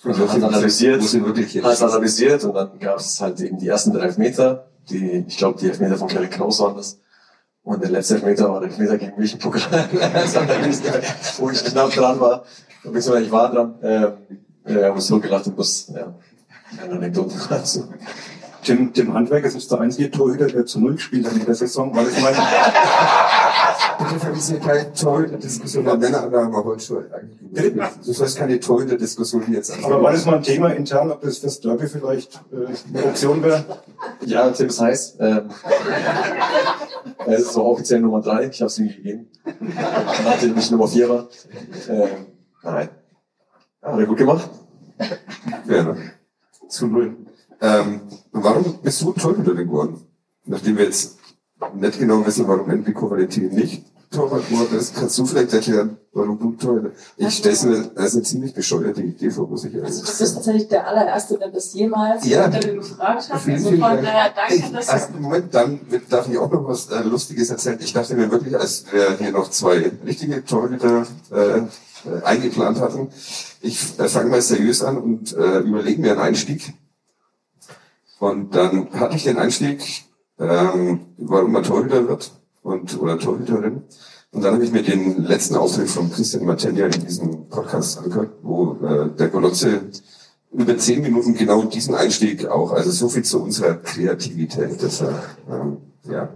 Also hat analysiert, hat analysiert und dann gab es halt eben die ersten drei Elfmeter, die, ich glaube, die Elfmeter von Kevin Kraus waren das. Und der letzte Elfmeter war der Elfmeter gegen mich im Pokal, geil, wo ich knapp dran war. Beziehungsweise ich war dran. Ähm, ja, wir haben uns so gelacht im Bus. Ja, keine Anekdoten dazu. Tim, Tim Handwerker ist der einzige Torhüter, der zu Null gespielt hat in der Saison, weil ich meine, Bitte vergiss keine Torhüter-Diskussion bei Männern, da haben heute schon eigentlich. Du sollst keine Torhüter-Diskussion jetzt anfangen. aber war das mal ein Thema intern, ob das fürs Derby vielleicht äh, eine Option wäre? Ja, Tim ist heiß. Ähm, er ist so offiziell Nummer drei. Ich habe es ihm gegeben. Nachdem ich Nummer vier war. Ähm, nein. Ja, hat er gut gemacht. Ja, ne? Zu null. Ähm, warum bist du Torhüter geworden? Nachdem wir jetzt nicht genau wissen, warum Enrico Valentini nicht Torwart geworden ist, kannst du vielleicht erklären, warum du Torhüter... Ich stelle mir als eine ziemlich bescheuerte Idee vor, muss ich ehrlich Also, du sagen. bist tatsächlich der allererste, der das jemals Ja. gefragt hat. Vielen, Also vielen von daher danke, dass also, Moment, dann darf ich auch noch was äh, Lustiges erzählen. Ich dachte mir wirklich, als wir hier noch zwei richtige Torhüter äh, äh, eingeplant hatten, ich äh, fange mal seriös an und äh, überlege mir einen Einstieg. Und dann hatte ich den Einstieg, ähm, warum man Torhüter wird und oder Torhüterin. Und dann habe ich mir den letzten Auftritt von Christian Matenja in diesem Podcast angehört, wo äh, der Golotze über zehn Minuten genau diesen Einstieg auch. Also so viel zu unserer Kreativität. Deshalb, ähm, ja.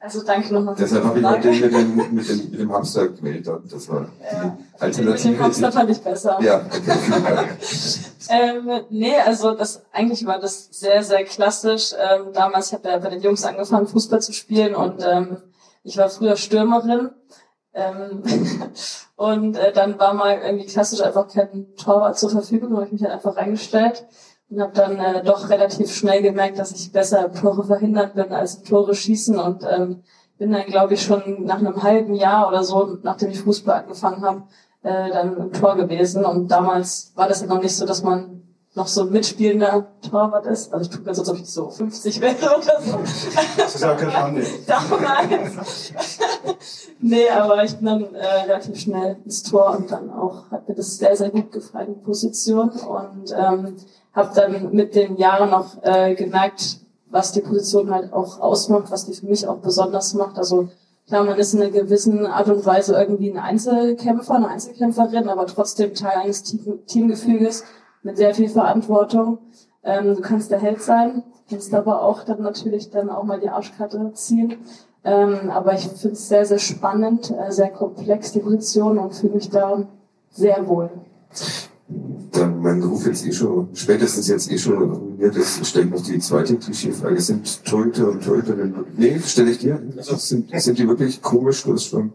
Also danke nochmal für Deshalb die habe ich heute Frage. mit dem, mit, dem, mit dem Hamster gewählt. Das war Ja. die Mit Alternative. dem Hamster fand ich besser. ja, okay. Ähm, nee, also das eigentlich war das sehr, sehr klassisch. Ähm, damals, ich habe ja bei den Jungs angefangen, Fußball zu spielen und ähm, ich war früher Stürmerin. Ähm, und äh, dann war mal irgendwie klassisch einfach kein Torwart zur Verfügung, habe ich mich halt einfach reingestellt und habe dann äh, doch relativ schnell gemerkt, dass ich besser Tore verhindern bin als Tore schießen und ähm, bin dann, glaube ich, schon nach einem halben Jahr oder so, nachdem ich Fußball angefangen habe, äh, dann im Tor gewesen. Und damals war das ja noch nicht so, dass man noch so ein mitspielender Torwart ist. Also ich tue ganz, als ob ich so 50 wäre oder so. Das ist ja keine Schande. Damals. nee, aber ich bin dann äh, relativ schnell ins Tor und dann auch, hat mir das sehr, sehr gut gefallen, die Position. Und ähm, habe dann mit den Jahren noch äh, gemerkt, was die Position halt auch ausmacht, was die für mich auch besonders macht. Also klar, man ist in einer gewissen Art und Weise irgendwie ein Einzelkämpfer, eine Einzelkämpferin, aber trotzdem Teil eines Team Teamgefüges mit sehr viel Verantwortung. Ähm, du kannst der Held sein, kannst aber auch dann natürlich dann auch mal die Arschkarte ziehen. Ähm, aber ich finde es sehr, sehr spannend, äh, sehr komplex, die Position und fühle mich da sehr wohl. Dann mein Ruf jetzt eh schon, spätestens jetzt eh schon ruiniert ist, stelle ich noch die zweite Klischeefrage. Sind Torhüter und Torhüterinnen, nee, stelle ich dir, also sind, sind die wirklich komisch? Du hast schon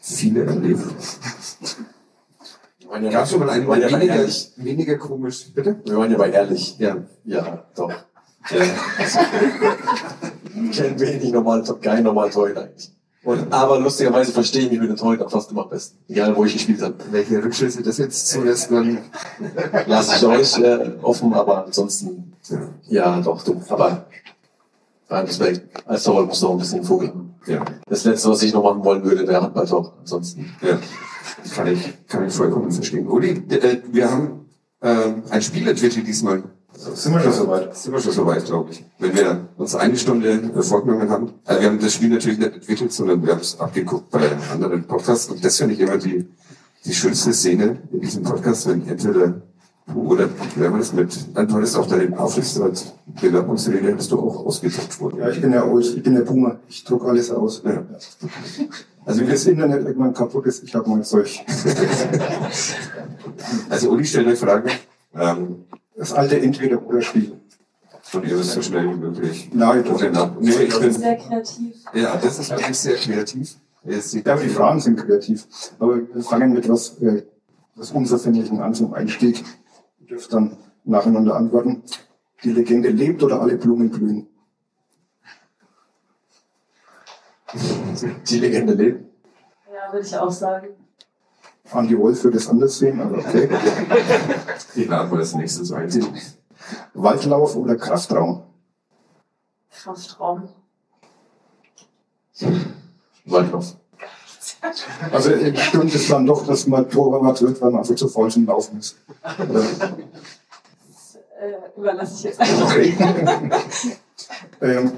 viele erlebt. Gab schon mal einen weniger, ehrlich. weniger komisch, bitte? Wir waren ja bei ehrlich. Ja. Ja, doch. Ja. Ich kenne wenig normal, kein normal Torhüter eigentlich. Und, aber lustigerweise verstehe ich mich mit den Torhütern fast immer am besten. Egal, wo ich gespielt habe. Welche Rückschlüsse das jetzt zulässt, dann, Lasse ich euch äh, offen, aber ansonsten, ja, ja, doch, du. Aber beim Respekt, als Torwart musst du auch ein bisschen Vogel haben. ja, Das Letzte, was ich noch machen wollen würde, wäre Handballtor. Ansonsten. ja. Kann ich, kann ich vollkommen verstehen. Uli, äh, wir haben ähm, ein Spiel entwickelt diesmal. Sind wir schon soweit? Sind wir schon soweit, glaube ich. Wenn wir uns eine Stunde äh, vorgenommen haben. Äh, wir haben das Spiel natürlich nicht entwickelt, sondern wir haben es abgeguckt bei anderen Podcast. Und das finde ich immer die, die schönste Szene in diesem Podcast, wenn entweder du oder wer war das mit, du hattest auch deinen Aufsichtsrat Bewerbungsrede, hast du auch ausgedruckt worden. Ja, ich bin ja ich bin der Boomer. Ich druck alles aus. Ja. Also wenn das Internet irgendwann kaputt ist, ich habe mal solch. Also Uli stellt euch Fragen. Ähm, Das alte Entweder-Oder-Spiel. und ihr müsst so schnell wie möglich. Nein, doch. Oder nach- Nee, ich bin, Sehr kreativ. ja, das ist wirklich sehr kreativ. Ja, aber die Fragen sind kreativ. Aber wir fangen mit was, äh, was Unverfänglichen an zum Einstieg. Ihr dürft dann nacheinander antworten. Die Legende lebt oder alle Blumen blühen? Die Legende lebt. Ja, würde ich auch sagen. Andi Wolf würde es anders sehen, aber okay. Die laden wir als nächstes ein. Waldlauf oder Kraftraum? Kraftraum. Waldlauf. Also stimmt es dann doch, dass man Torwart wird, weil man einfach zu voll zum Laufen ist. Das äh, überlasse ich jetzt einfach. Okay. ähm,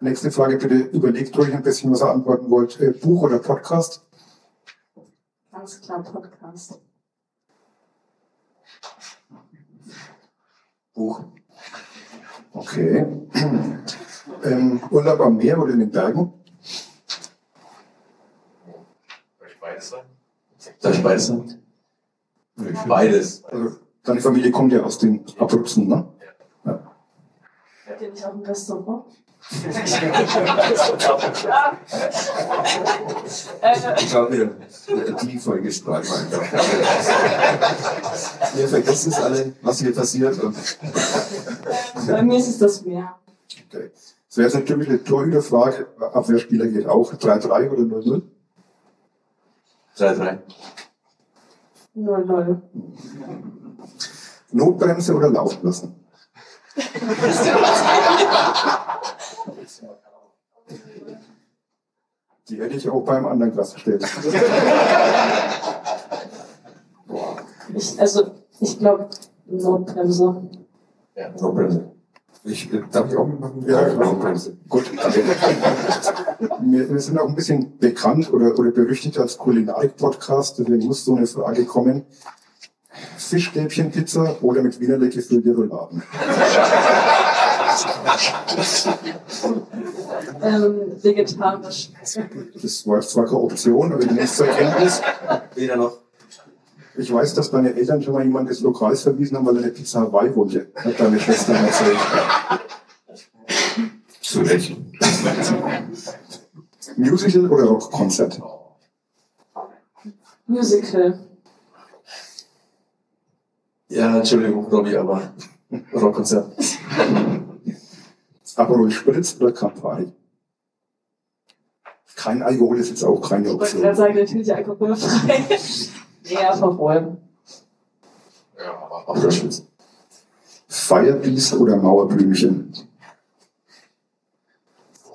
nächste Frage bitte. Überlegt euch ein bisschen, was ihr antworten wollt. Äh, Buch oder Podcast? Ganz klar Podcast. Buch. Okay. ähm, Urlaub am Meer oder in den Bergen? Beides sein? Soll ich beides. Also, deine Familie kommt ja aus den Abruzzen, ne? Seid ihr nicht auch im Restaurant? Ich glaube, wir- die Folge sparen wir einfach. Wir vergessen es alle, was hier passiert. Und bei mir ist es das Meer. Okay. Das wäre jetzt natürlich eine Torhüterfrage. Abwehrspieler geht auch. 3-3 oder 0-0? 3-3. 0-0. Notbremse oder laufen lassen? Die hätte ich auch beim anderen Glas gestellt. Ich, also, ich glaube, Notbremse. Ja, no Bremse. ich, äh, darf ich auch mitmachen? Ja. Bremse. Gut. Wir, wir sind auch ein bisschen bekannt oder, oder berüchtigt als Kulinarik-Podcast, deswegen muss so eine Frage kommen. Fischstäbchen-Pizza oder mit Wienerle gefüllte Rouladen? Ähm, vegetarisch. Das war zwar keine Option, aber die nächste Erkenntnis. Weder noch. Ich weiß, dass deine Eltern schon mal jemand des Lokals verwiesen haben, weil er eine Pizza Hawaii wollte. Hat deine Schwester mal erzählt. Zu Recht. Musical oder Rockkonzert? Musical. Ja, Entschuldigung, Robby, aber Rockkonzert. Aperol Spritz oder Campari? Kein Alkohol ist jetzt auch keine Ich wollte Option. gerade sagen, natürlich alkoholfrei. Eher verräumen. Ja, aber Abschluss. Firebeast oder Mauerblümchen?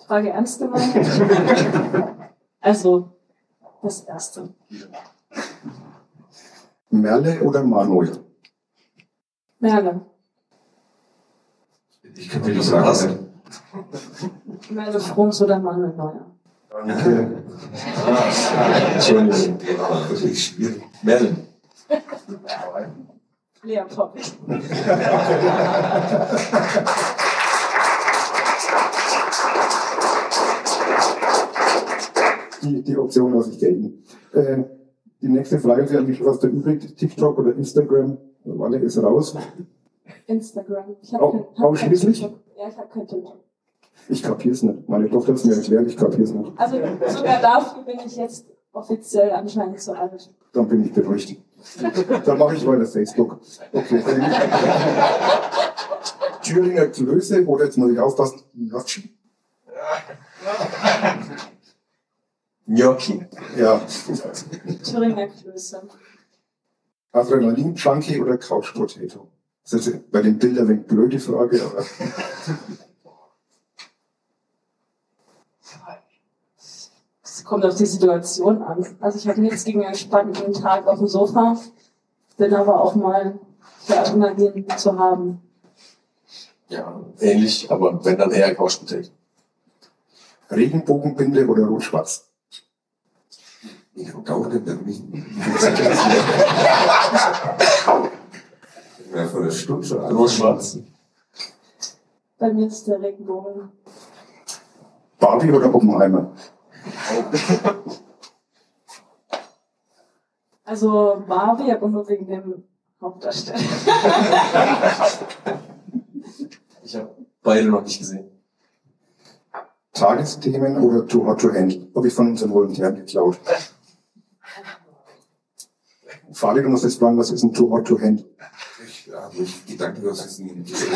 Frage ernst gemeint? also, das erste. Merle oder Manuel? Merle. Ich kann dir nicht sagen. Ne? Merle Frums oder Manuel Neuer. Danke. Entschuldigung. Ja, wirklich schwierig. Merlin. Lea Poppig. Die, die Option lasse ich gelten. Äh, die nächste Frage ist ja nicht, was da übrig TikTok oder Instagram? Walle ist raus. Instagram. Ich Au- hab kein, ausschließlich? Kein TikTok. ja, ich habe kein TikTok. Ich kapier's nicht. Meine Tochter es mir erklärt, ich kapier's nicht. Also sogar dafür bin ich jetzt offiziell anscheinend zu alt. Dann bin ich beruhigt. Dann mache ich weiter Facebook. Okay. Thüringer Klöße oder jetzt muss ich aufpassen, Gnocchi. Gnocchi. Ja. Thüringer Klöße. Adrenalin Junkie oder Couch Potato? Das ist bei den Bildern eine blöde Frage, aber Es kommt auf die Situation an. Also ich habe nichts gegen einen entspannten Tag auf dem Sofa, bin aber auch mal für Adrenalin zu haben. Ja, ähnlich, aber wenn dann eher Couch Potato. Regenbogenbinde oder Rot-Schwarz? Ich glaube, der mich. Ja, vor der Stunde schon an. Rot-Schwarz. Bei mir ist der Regenbogen. Barbie oder Oppenheimer? Also Barbie, aber nur wegen dem Hauptdarsteller. Ich habe beide noch nicht gesehen. Tagesthemen oder Too Hot to Handle? Habe ich von unseren Volontären geklaut. Fadi, du musst jetzt fragen, was ist ein Too Hot to Handle? Ich habe mich gedankenlos wissen. Sag's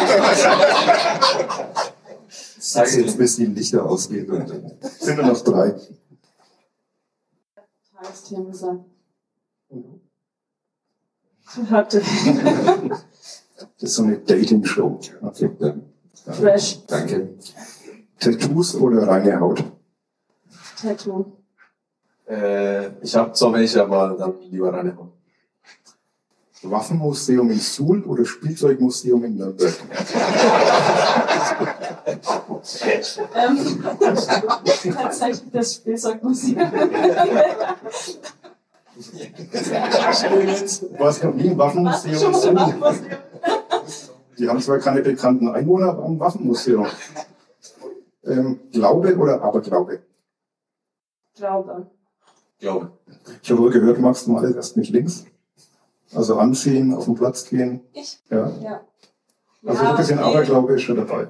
Sag's jetzt, bis die Lichter ausgehen. Und, Sind nur noch drei. Tagesthemen gesagt. Hatte. Das ist so eine Dating-Show. Okay. ja, Trash. danke. Tattoos oder reine Haut? Tattoo. Äh, ich habe zwar welche, aber dann lieber reinhauen. Waffenmuseum in Suhl oder Spielzeugmuseum in Nürnberg? Ähm, tatsächlich das Spielzeugmuseum. Was noch nie ein Waffenmuseum? Die haben zwar keine bekannten Einwohner, aber ein Waffenmuseum. Ähm, Glaube oder Aberglaube? Glaube. Glaube. Ich habe wohl gehört, du machst mal alles erst nicht links. Also anziehen, auf den Platz gehen. Ich? Ja. Ja. Also Ja, ein bisschen okay. Aberglaube ist schon dabei.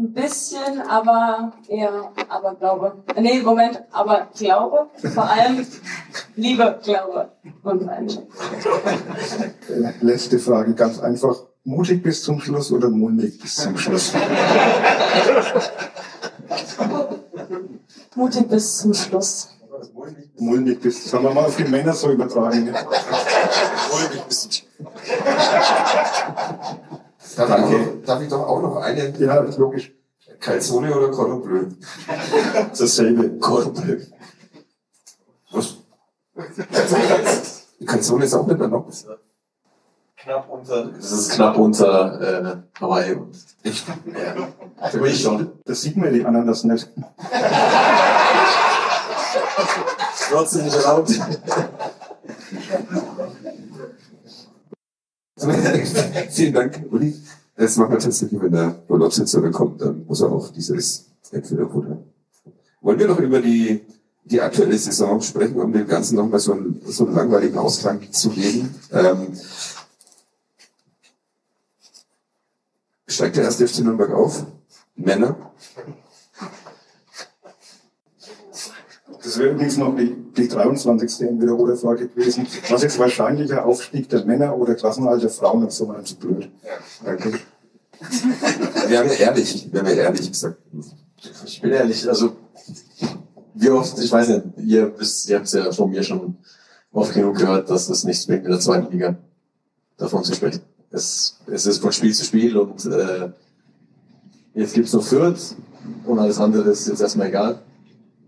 Ein bisschen, aber eher Aberglaube. Nee, Moment, aber Glaube. Vor allem Liebe, Glaube und Leidenschaft. Letzte Frage, ganz einfach. Mutig bis zum Schluss oder mulmig bis zum Schluss? Mutig bis zum Schluss. mulmig bis, sagen wir mal auf die Männer so übertragen. ne? Darf, Danke. ich, auch- darf ich doch auch noch eine Ja, das ist logisch. Calzone oder Cordon Bleu? Dasselbe. Cordon Bleu. Was? Calzone ist auch nicht erlaubt. Knapp unter. Das ist knapp unter äh, Hawaii. Echt? Ja. Für mich schon. Das sieht man die anderen das nicht. Trotzdem nicht erlaubt. Vielen Dank, Uli. Das machen wir tatsächlich, wenn der Urlaubssitzer dann kommt, dann muss er auch dieses entweder oder. Wollen wir noch über die, die aktuelle Saison sprechen, um dem Ganzen nochmal so einen, so einen langweiligen Ausklang zu geben? Ähm, steigt der erste FC Nürnberg auf? Männer? Das wäre übrigens noch die, die 23. Entweder-oder-Frage gewesen. Was ist wahrscheinlicher, Aufstieg der Männer oder Klassenhalt der Frauen? Das ist so zu blöd. Danke. Wir haben ja ehrlich, wir haben ehrlich gesagt. Ich bin ehrlich, also wie oft, ich weiß nicht, ihr wisst, ihr habt es ja von mir schon oft genug gehört, dass es nichts bringt in der zweiten Liga davon zu sprechen. Es, es ist von Spiel zu Spiel und äh, jetzt gibt's noch Fürth und alles andere ist jetzt erstmal egal.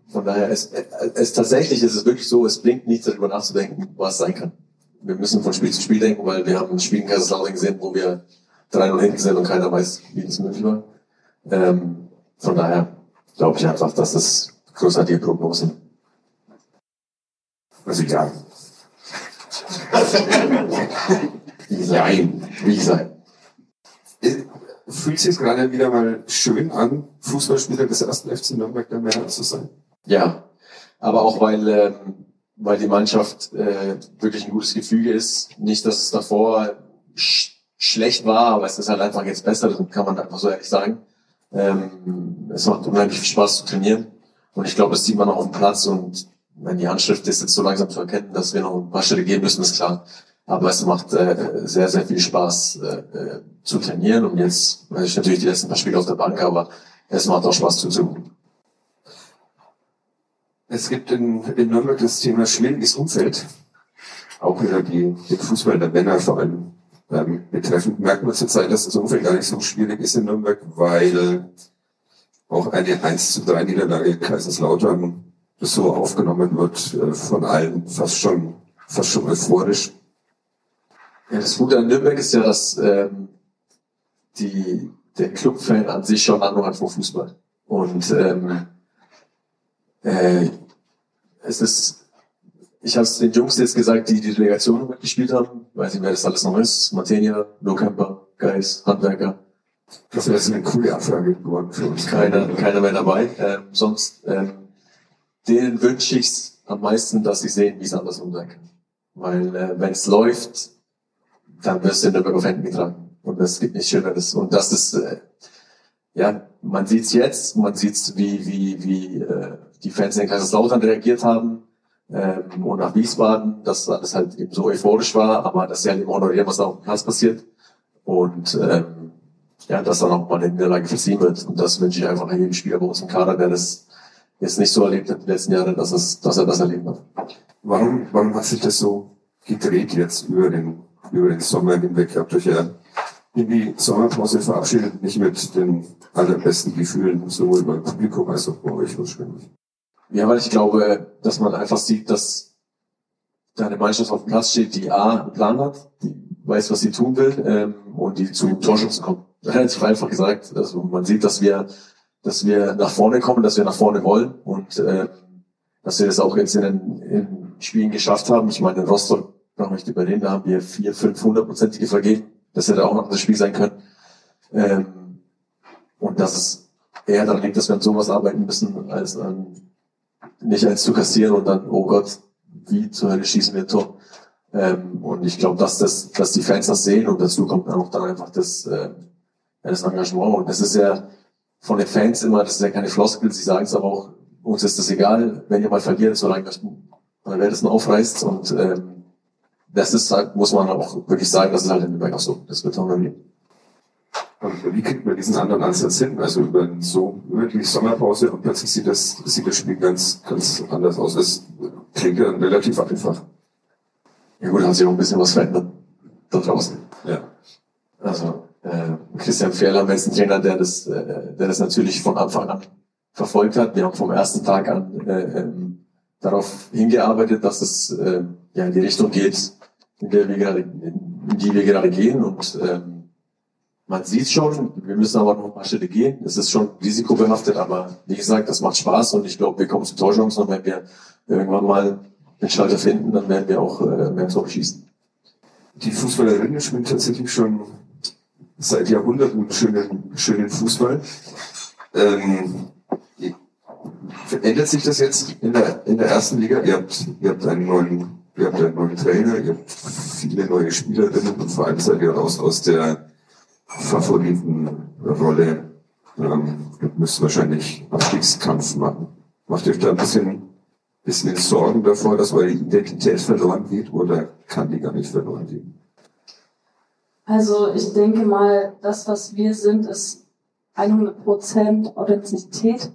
Von daher, es, es tatsächlich ist es wirklich so, es bringt nichts darüber nachzudenken, was sein kann. Wir müssen von Spiel zu Spiel denken, weil wir haben ein Spiel in Kaiserslautern gesehen, wo wir 3-0 hinten sind und keiner weiß, wie das möglich war. Ähm, von daher glaube ich einfach, dass das großartige Prognosen sind. Also ja. Wie sein. Wie sein. Äh, Fühlt sich gerade wieder mal schön an, Fußballspieler des ersten FC Nürnberg der Männer zu sein? Ja, aber auch weil, ähm, weil die Mannschaft äh, wirklich ein gutes Gefüge ist. Nicht, dass es davor schlecht war, aber es ist halt einfach jetzt besser, das kann man einfach so ehrlich sagen. Ähm, es macht unheimlich viel Spaß zu trainieren und ich glaube, das sieht man auch auf dem Platz und wenn die Handschrift ist jetzt so langsam zu erkennen, dass wir noch ein paar Schritte gehen müssen, ist klar. Aber es macht äh, sehr, sehr viel Spaß äh, äh, zu trainieren und jetzt, weiß ich natürlich die letzten paar Spiele auf der Bank, aber es macht auch Spaß zuzugucken. Es gibt in, in Nürnberg das Thema schwieriges Umfeld. Auch wieder die, den Fußball der Männer vor allem ähm, betreffend. Merkt man zurzeit, dass das Umfeld gar nicht so schwierig ist in Nürnberg, weil auch eine 1 zu 3 Niederlage in Kaiserslautern so aufgenommen wird äh, von allen, fast schon, fast schon euphorisch. Ja, das Gute an Nürnberg ist ja, dass ähm, die, der Clubfan an sich schon Ahnung hat vom Fußball. Und ähm, äh, es ist, ich habe es den Jungs jetzt gesagt, die die Delegation mitgespielt haben, weiß nicht, wer das alles noch ist, Matenia, Lohkemper, Geis, Handwerker, Das wäre jetzt eine coole Abfrage geworden für uns. keiner, keiner mehr dabei. Ähm, sonst, ähm, denen wünsche ich am meisten, dass sie sehen, wie es andersrum sein kann. Weil äh, wenn es läuft, dann wirst du in Nürnberg auf Händen getragen. Und das gibt nichts Schöneres. Und das ist, äh, ja, man sieht es jetzt, man sieht wie, wie, wie äh, die Fans in Kaiserslautern reagiert haben ähm, und nach Wiesbaden, dass alles halt eben so euphorisch war, aber dass sie halt eben honorieren, was da auf dem Platz passiert. Und ähm, ja, dass dann auch mal eine Niederlage verziehen wird. Und das wünsche ich einfach jedem Spieler bei uns im Kader, der das jetzt nicht so erlebt hat die letzten Jahre, dass, es, dass er das erleben hat. Warum, warum hat sich das so gedreht jetzt über den, über den Sommer hinweg? Habt euch ja in die Sommerpause verabschiedet, nicht mit den allerbesten Gefühlen, sowohl beim Publikum als auch bei euch wahrscheinlich. Ja, weil ich glaube, dass man einfach sieht, dass da eine Mannschaft auf dem Platz steht, die A, einen Plan hat, die weiß, was sie tun will ähm, und die zu Torschützen kommt. Relativ einfach gesagt. Also man sieht, dass wir, dass wir nach vorne kommen, dass wir nach vorne wollen und äh, dass wir das auch jetzt in den, in Spielen geschafft haben. Ich meine, in Rostock brauchen wir nicht überreden, da haben wir vier, fünf hundertprozentige vergeben. Das hätte auch noch das Spiel sein können. Ähm, und dass es eher daran liegt, dass wir an sowas arbeiten müssen, als an nicht eins zu kassieren und dann, oh Gott, wie zur Hölle schießen wir ein Tor. Ähm, und ich glaube, dass, das, dass die Fans das sehen und dazu kommt dann auch dann einfach das, äh, das Engagement. Und das ist ja von den Fans immer, das ist ja keine Floskel, sie sagen es aber auch, uns ist das egal, wenn ihr mal verliert, solange das mal wer das aufreißt. Und ähm, das ist halt, muss man auch wirklich sagen, das ist halt in Nürnberg auch so. Das wird auch wir. Und wie kriegt man diesen anderen Ansatz hin? Also über so wirklich Sommerpause und plötzlich sieht das, sieht das Spiel ganz, ganz anders aus. Das klingt ja relativ einfach. Ja gut, hat sich auch ein bisschen was verändert da draußen. Ja. Also äh, Christian Fehl haben wir jetzt einen Trainer, der das, äh, der das natürlich von Anfang an verfolgt hat. Wir haben vom ersten Tag an äh, ähm, darauf hingearbeitet, dass es äh, ja in die Richtung geht, in der wir gerade, in die wir gerade gehen. Und ähm, man sieht schon, wir müssen aber noch ein paar Schritte gehen. Es ist schon risikobehaftet, aber wie gesagt, das macht Spaß und ich glaube, wir kommen zu Torchancen und wenn wir irgendwann mal den Schalter finden, dann werden wir auch äh, mehr Tor schießen. Die Fußballerinnen spielen tatsächlich schon seit Jahrhunderten schönen, schönen Fußball. Ähm, ändert sich das jetzt in der, in der ersten Liga? Ihr habt, ihr habt einen neuen, ihr habt einen neuen Trainer, ihr habt viele neue Spielerinnen und vor allem seid ihr raus aus der Favoritenrolle. Ähm, müsst wahrscheinlich Abstiegskampf machen. Macht euch da ein bisschen, bisschen Sorgen davor, dass eure Identität verloren geht oder kann die gar nicht verloren gehen? Also ich denke mal, das, was wir sind, ist 100% Authentizität.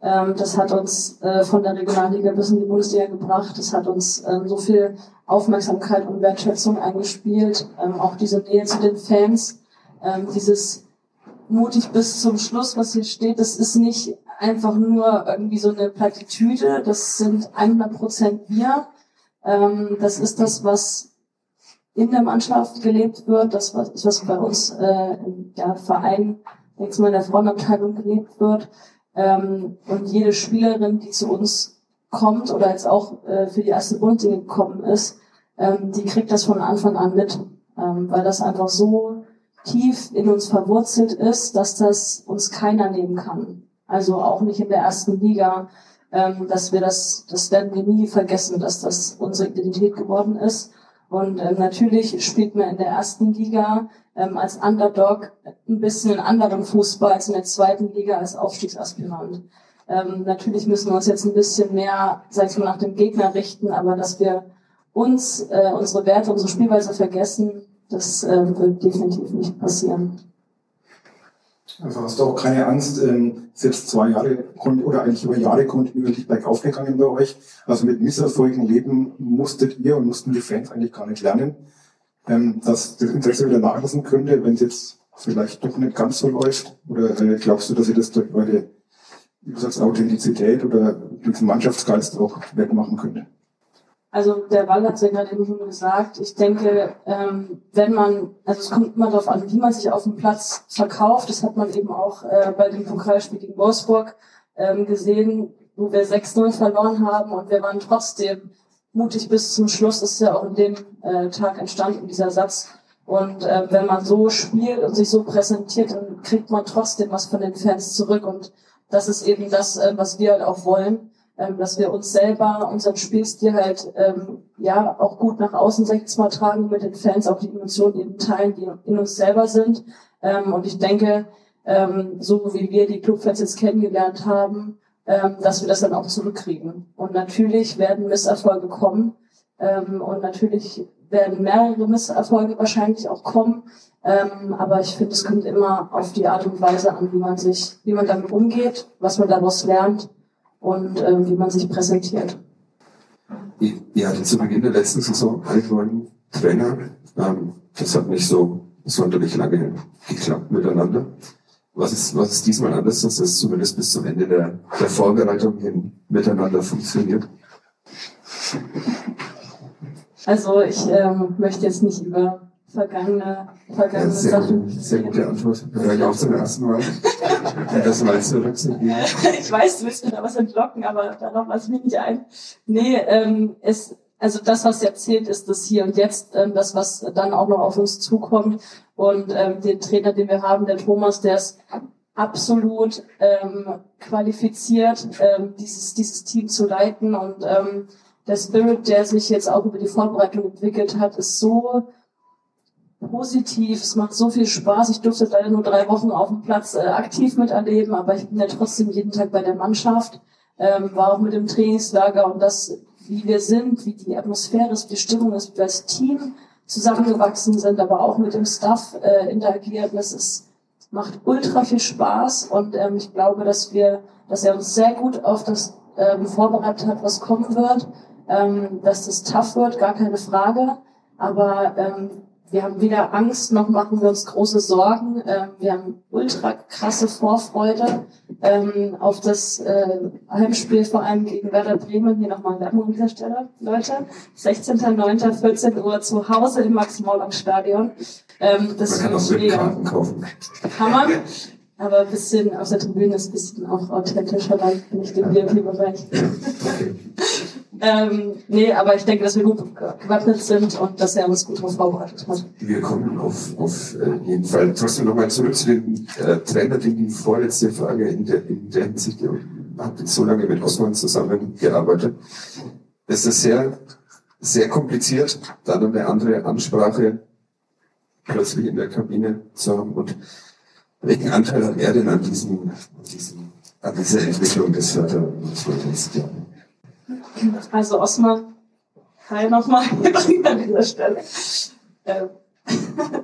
Ähm, das hat uns äh, von der Regionalliga bis in die Bundesliga gebracht. Das hat uns ähm, so viel Aufmerksamkeit und Wertschätzung eingespielt. Ähm, auch diese Nähe zu den Fans, dieses mutig bis zum Schluss, was hier steht, das ist nicht einfach nur irgendwie so eine Plattitüde. Das sind 100% wir. das ist das, was in der Mannschaft gelebt wird, das was, was bei uns äh, im ja, Verein, jetzt mal in der Frauenabteilung gelebt wird. Ähm, und jede Spielerin, die zu uns kommt oder jetzt auch äh, für die erste Bundesliga gekommen ist, ähm, die kriegt das von Anfang an mit, ähm, weil das einfach so tief in uns verwurzelt ist, dass das uns keiner nehmen kann. Also auch nicht in der ersten Liga, ähm, dass wir das, das werden wir nie vergessen, dass das unsere Identität geworden ist. Und ähm, natürlich spielt man in der ersten Liga ähm, als Underdog ein bisschen anderen Fußball als in der zweiten Liga als Aufstiegsaspirant. Ähm, natürlich müssen wir uns jetzt ein bisschen mehr, sag ich mal, nach dem Gegner richten, aber dass wir uns, äh, unsere Werte, unsere Spielweise vergessen, das äh, wird definitiv nicht passieren. Also hast du auch keine Angst, ähm, jetzt zwei Jahre oder eigentlich über Jahre kontinuierlich bergauf gegangen bei euch. Also mit Misserfolgen leben musstet ihr und mussten die Fans eigentlich gar nicht lernen, ähm, dass das Interesse wieder nachlassen könnte, wenn es jetzt vielleicht doch nicht ganz so läuft? Oder äh, glaubst du, dass ihr das durch eure, Authentizität oder diesen Mannschaftsgeist auch wegmachen könnt? Also der Wall hat ja gerade eben schon gesagt. Ich denke, ähm, wenn man, also es kommt immer darauf an, wie man sich auf dem Platz verkauft. Das hat man eben auch äh, bei dem Pokalspiel gegen Wolfsburg ähm, gesehen, wo wir 6-0 verloren haben und wir waren trotzdem mutig bis zum Schluss. Ist ja auch in dem äh, Tag entstanden, dieser Satz. Und äh, wenn man so spielt und sich so präsentiert, dann kriegt man trotzdem was von den Fans zurück. Und das ist eben das, äh, was wir halt auch wollen ähm, dass wir uns selber, unseren Spielstil halt ähm, ja auch gut nach außen sechs Mal tragen mit den Fans, auch die Emotionen eben teilen, die in uns selber sind. Ähm, und ich denke, ähm, so wie wir die Clubfans jetzt kennengelernt haben, ähm, dass wir das dann auch zurückkriegen. Und natürlich werden Misserfolge kommen ähm, und natürlich werden mehrere Misserfolge wahrscheinlich auch kommen. Ähm, aber ich finde, es kommt immer auf die Art und Weise an, wie man sich, wie man damit umgeht, was man daraus lernt und äh, wie man sich präsentiert. Ihr hattet zu Beginn der letzten Saison einen neuen Trainer. Ähm, das hat nicht so sonderlich lange geklappt miteinander. Was ist, was ist diesmal anders, dass das zumindest bis zum Ende der, der Vorbereitung hin miteinander funktioniert? Also ich ähm, möchte jetzt nicht über vergangene, vergangene Ja, sehr, Sachen. sehr gute Antwort. Höre ich auch zum ersten Mal. Um das mal zurückzugeben. ich weiß, du willst mir da was entlocken, aber darauf lasse ich mich nicht ein. Nee, ähm, es, also das, was erzählt, ist das hier und jetzt, ähm, das, was dann auch noch auf uns zukommt. Und ähm, den Trainer, den wir haben, der Thomas, der ist absolut ähm, qualifiziert, ähm, dieses, dieses Team zu leiten. Und ähm, der Spirit, der sich jetzt auch über die Vorbereitung entwickelt hat, ist so positiv, es macht so viel Spaß. Ich durfte leider nur drei Wochen auf dem Platz äh, aktiv miterleben, aber ich bin ja trotzdem jeden Tag bei der Mannschaft, ähm, war auch mit dem Trainingslager und das, wie wir sind, wie die Atmosphäre ist, wie die Stimmung ist, wie wir als Team zusammengewachsen sind, aber auch mit dem Staff äh, interagiert. Das ist, macht ultra viel Spaß und ähm, ich glaube, dass wir, dass er uns sehr gut auf das ähm, vorbereitet hat, was kommen wird, ähm, dass das tough wird, gar keine Frage. Aber ähm, wir haben weder Angst noch machen wir uns große Sorgen. Ähm, wir haben ultra krasse Vorfreude ähm, auf das äh, Heimspiel vor allem gegen Werder Bremen. Hier nochmal Werbung an dieser Stelle, Leute. 16.09. 14 Uhr zu Hause im Max-Morlock-Stadion. Ähm, das Man kann auch. Karten kaufen. Kann man. Aber ein bisschen auf der Tribüne ist ein bisschen auch authentischer, dann bin ich im VIP-Bereich. Ähm, nee, aber ich denke, dass wir gut gewappnet sind und dass er uns gut darauf vorbereitet hat. Wir kommen auf, auf äh, jeden Fall trotzdem nochmal zurück zu den äh, Trainer, die vorletzte Frage in der, in der Hinsicht, habt jetzt so lange mit Osman zusammengearbeitet. Es ist sehr, sehr kompliziert, dann eine andere Ansprache plötzlich in der Kabine zu haben. Und welchen Anteil hat er denn an diesem, an diesem, an dieser Entwicklung des Förderungsmodells? Also Osman, hi nochmal an dieser Stelle. Ähm,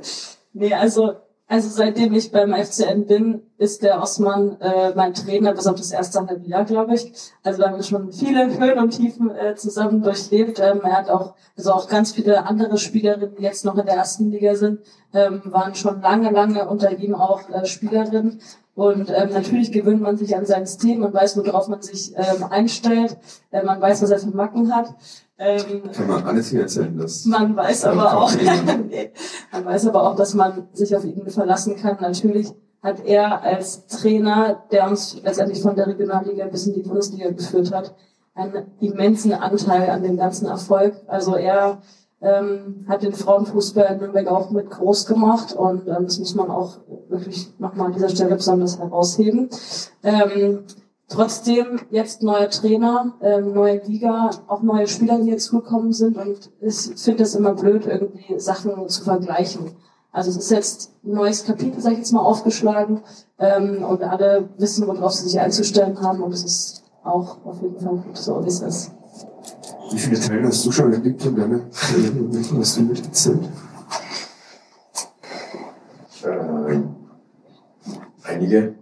nee, also, also seitdem ich beim FCN bin, ist der Osman äh, mein Trainer bis auf das erste halbe Jahr, glaube ich. Also da haben wir schon viele Höhen und Tiefen äh, zusammen durchlebt. Ähm, er hat auch, also auch ganz viele andere Spielerinnen, die jetzt noch in der ersten Liga sind, ähm, waren schon lange, lange unter ihm auch äh, Spielerinnen. Und ähm, natürlich gewöhnt man sich an sein Stil, man weiß, worauf man sich ähm, einstellt, äh, man weiß, was er für Macken hat. Ähm, Kann man alles hier erzählen, das man weiß aber auch, man weiß aber auch, dass man sich auf ihn verlassen kann. Natürlich hat er als Trainer, der uns letztendlich von der Regionalliga bis in die Bundesliga geführt hat, einen immensen Anteil an dem ganzen Erfolg. Also er ähm, hat den Frauenfußball in Nürnberg auch mit groß gemacht und ähm, das muss man auch wirklich nochmal an dieser Stelle besonders herausheben. Ähm, trotzdem jetzt neuer Trainer, ähm, neue Liga, auch neue Spieler, die jetzt gekommen sind und ich finde es immer blöd, irgendwie Sachen zu vergleichen. Also es ist jetzt ein neues Kapitel, sag ich jetzt mal, aufgeschlagen ähm, und alle wissen, worauf sie sich einzustellen haben und es ist auch auf jeden Fall gut so, wie es ist. Wie viele Trainer hast du schon erlebt in deiner hast du mitgezählt? Äh, einige.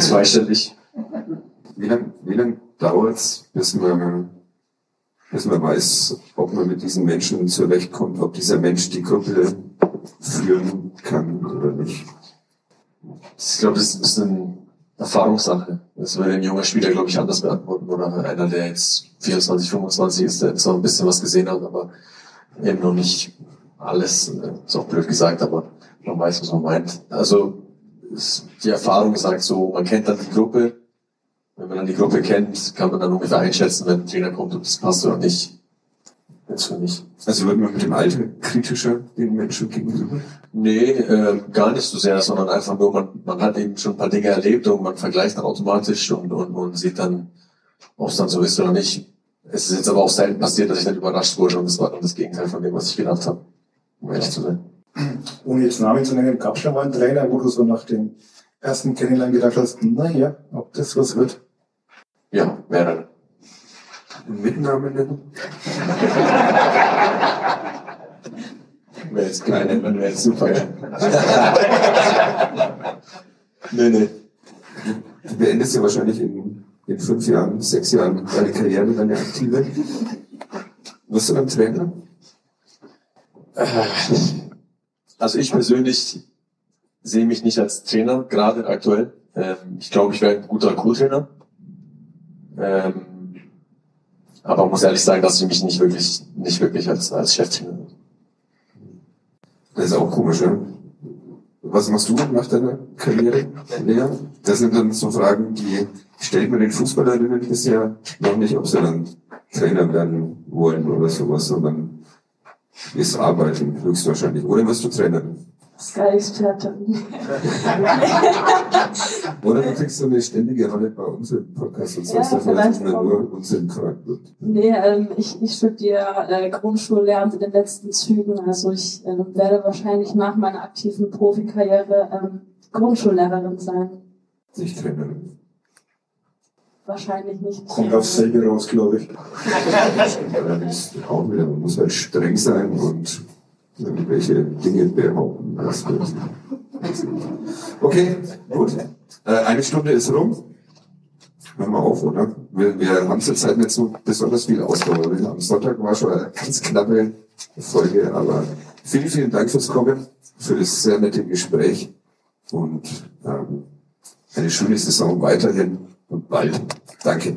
Zweistellig. Wie lange wie lang dauert's, bis man, bis man weiß, ob man mit diesen Menschen zurechtkommt, ob dieser Mensch die Gruppe führen kann oder nicht? Ich glaube, das ist ein bisschen Erfahrungssache. Das würde ein junger Spieler, glaube ich, anders beantworten. Oder einer, der jetzt 24, 25 ist, der noch ein bisschen was gesehen hat, aber eben noch nicht alles. Ist auch blöd gesagt, aber man weiß, was man meint. Also die Erfahrung sagt so, man kennt dann die Gruppe. Wenn man dann die Gruppe kennt, kann man dann ungefähr einschätzen, wenn ein Trainer kommt, ob das passt oder nicht. Jetzt für mich. Also wird man mit dem Alter kritischer den Menschen gegenüber? Nee, äh, gar nicht so sehr, sondern einfach nur, man, man hat eben schon ein paar Dinge erlebt und man vergleicht dann automatisch und, und, und sieht dann, ob es dann so ist oder nicht. Es ist jetzt aber auch selten passiert, dass ich dann überrascht wurde und das war dann das Gegenteil von dem, was ich gedacht habe, um ehrlich zu sein. Ohne jetzt Namen zu nennen, gab es schon mal einen Trainer, wo du so nach dem ersten Kennenlernen gedacht hast, naja, ob das was wird? Ja, mehrere. Den Mitnamen nennen? Wäre jetzt keine, dann wäre jetzt super, nee, nee. Du beendest ja wahrscheinlich in, in fünf Jahren, sechs Jahren deine Karriere, deine aktive. Wirst du dann Trainer? Also ich persönlich sehe mich nicht als Trainer, gerade aktuell. Ähm, ich glaube, ich wäre ein guter Co-Trainer. Aber muss ehrlich sagen, dass ich mich nicht wirklich, nicht wirklich als, als Cheftrainer. Das ist auch komisch, ja? Was machst du nach deiner Karriere, Lea? Das sind dann so Fragen, die stellt man den Fußballerinnen bisher noch nicht, ob sie dann Trainer werden wollen oder sowas, sondern ist Arbeiten höchstwahrscheinlich. Oder wirst du Trainerin? Sky-Experte. Oder du kriegst so eine ständige Rolle bei uns im Podcast und Ja, sagst dass vielleicht immer nur Unsinn gefragt wird. Nee, ähm, ich, ich studiere äh, Grundschullehramt in den letzten Zügen. Also ich ähm, werde wahrscheinlich nach meiner aktiven Profikarriere ähm, Grundschullehrerin sein. Nicht Trainerin. Wahrscheinlich nicht. Kommt aufs selbe raus, glaube ich. Allerdings auch wieder, man muss halt streng sein und irgendwelche Dinge behaupten. Okay, gut. Äh, eine Stunde ist rum. Hören wir auf, oder? Wir, wir haben zurzeit nicht so besonders viel Ausdauer. Am Sonntag war schon eine ganz knappe Folge, aber vielen, vielen Dank fürs Kommen, für das sehr nette Gespräch und ähm, eine schöne Saison weiterhin und bald. Danke.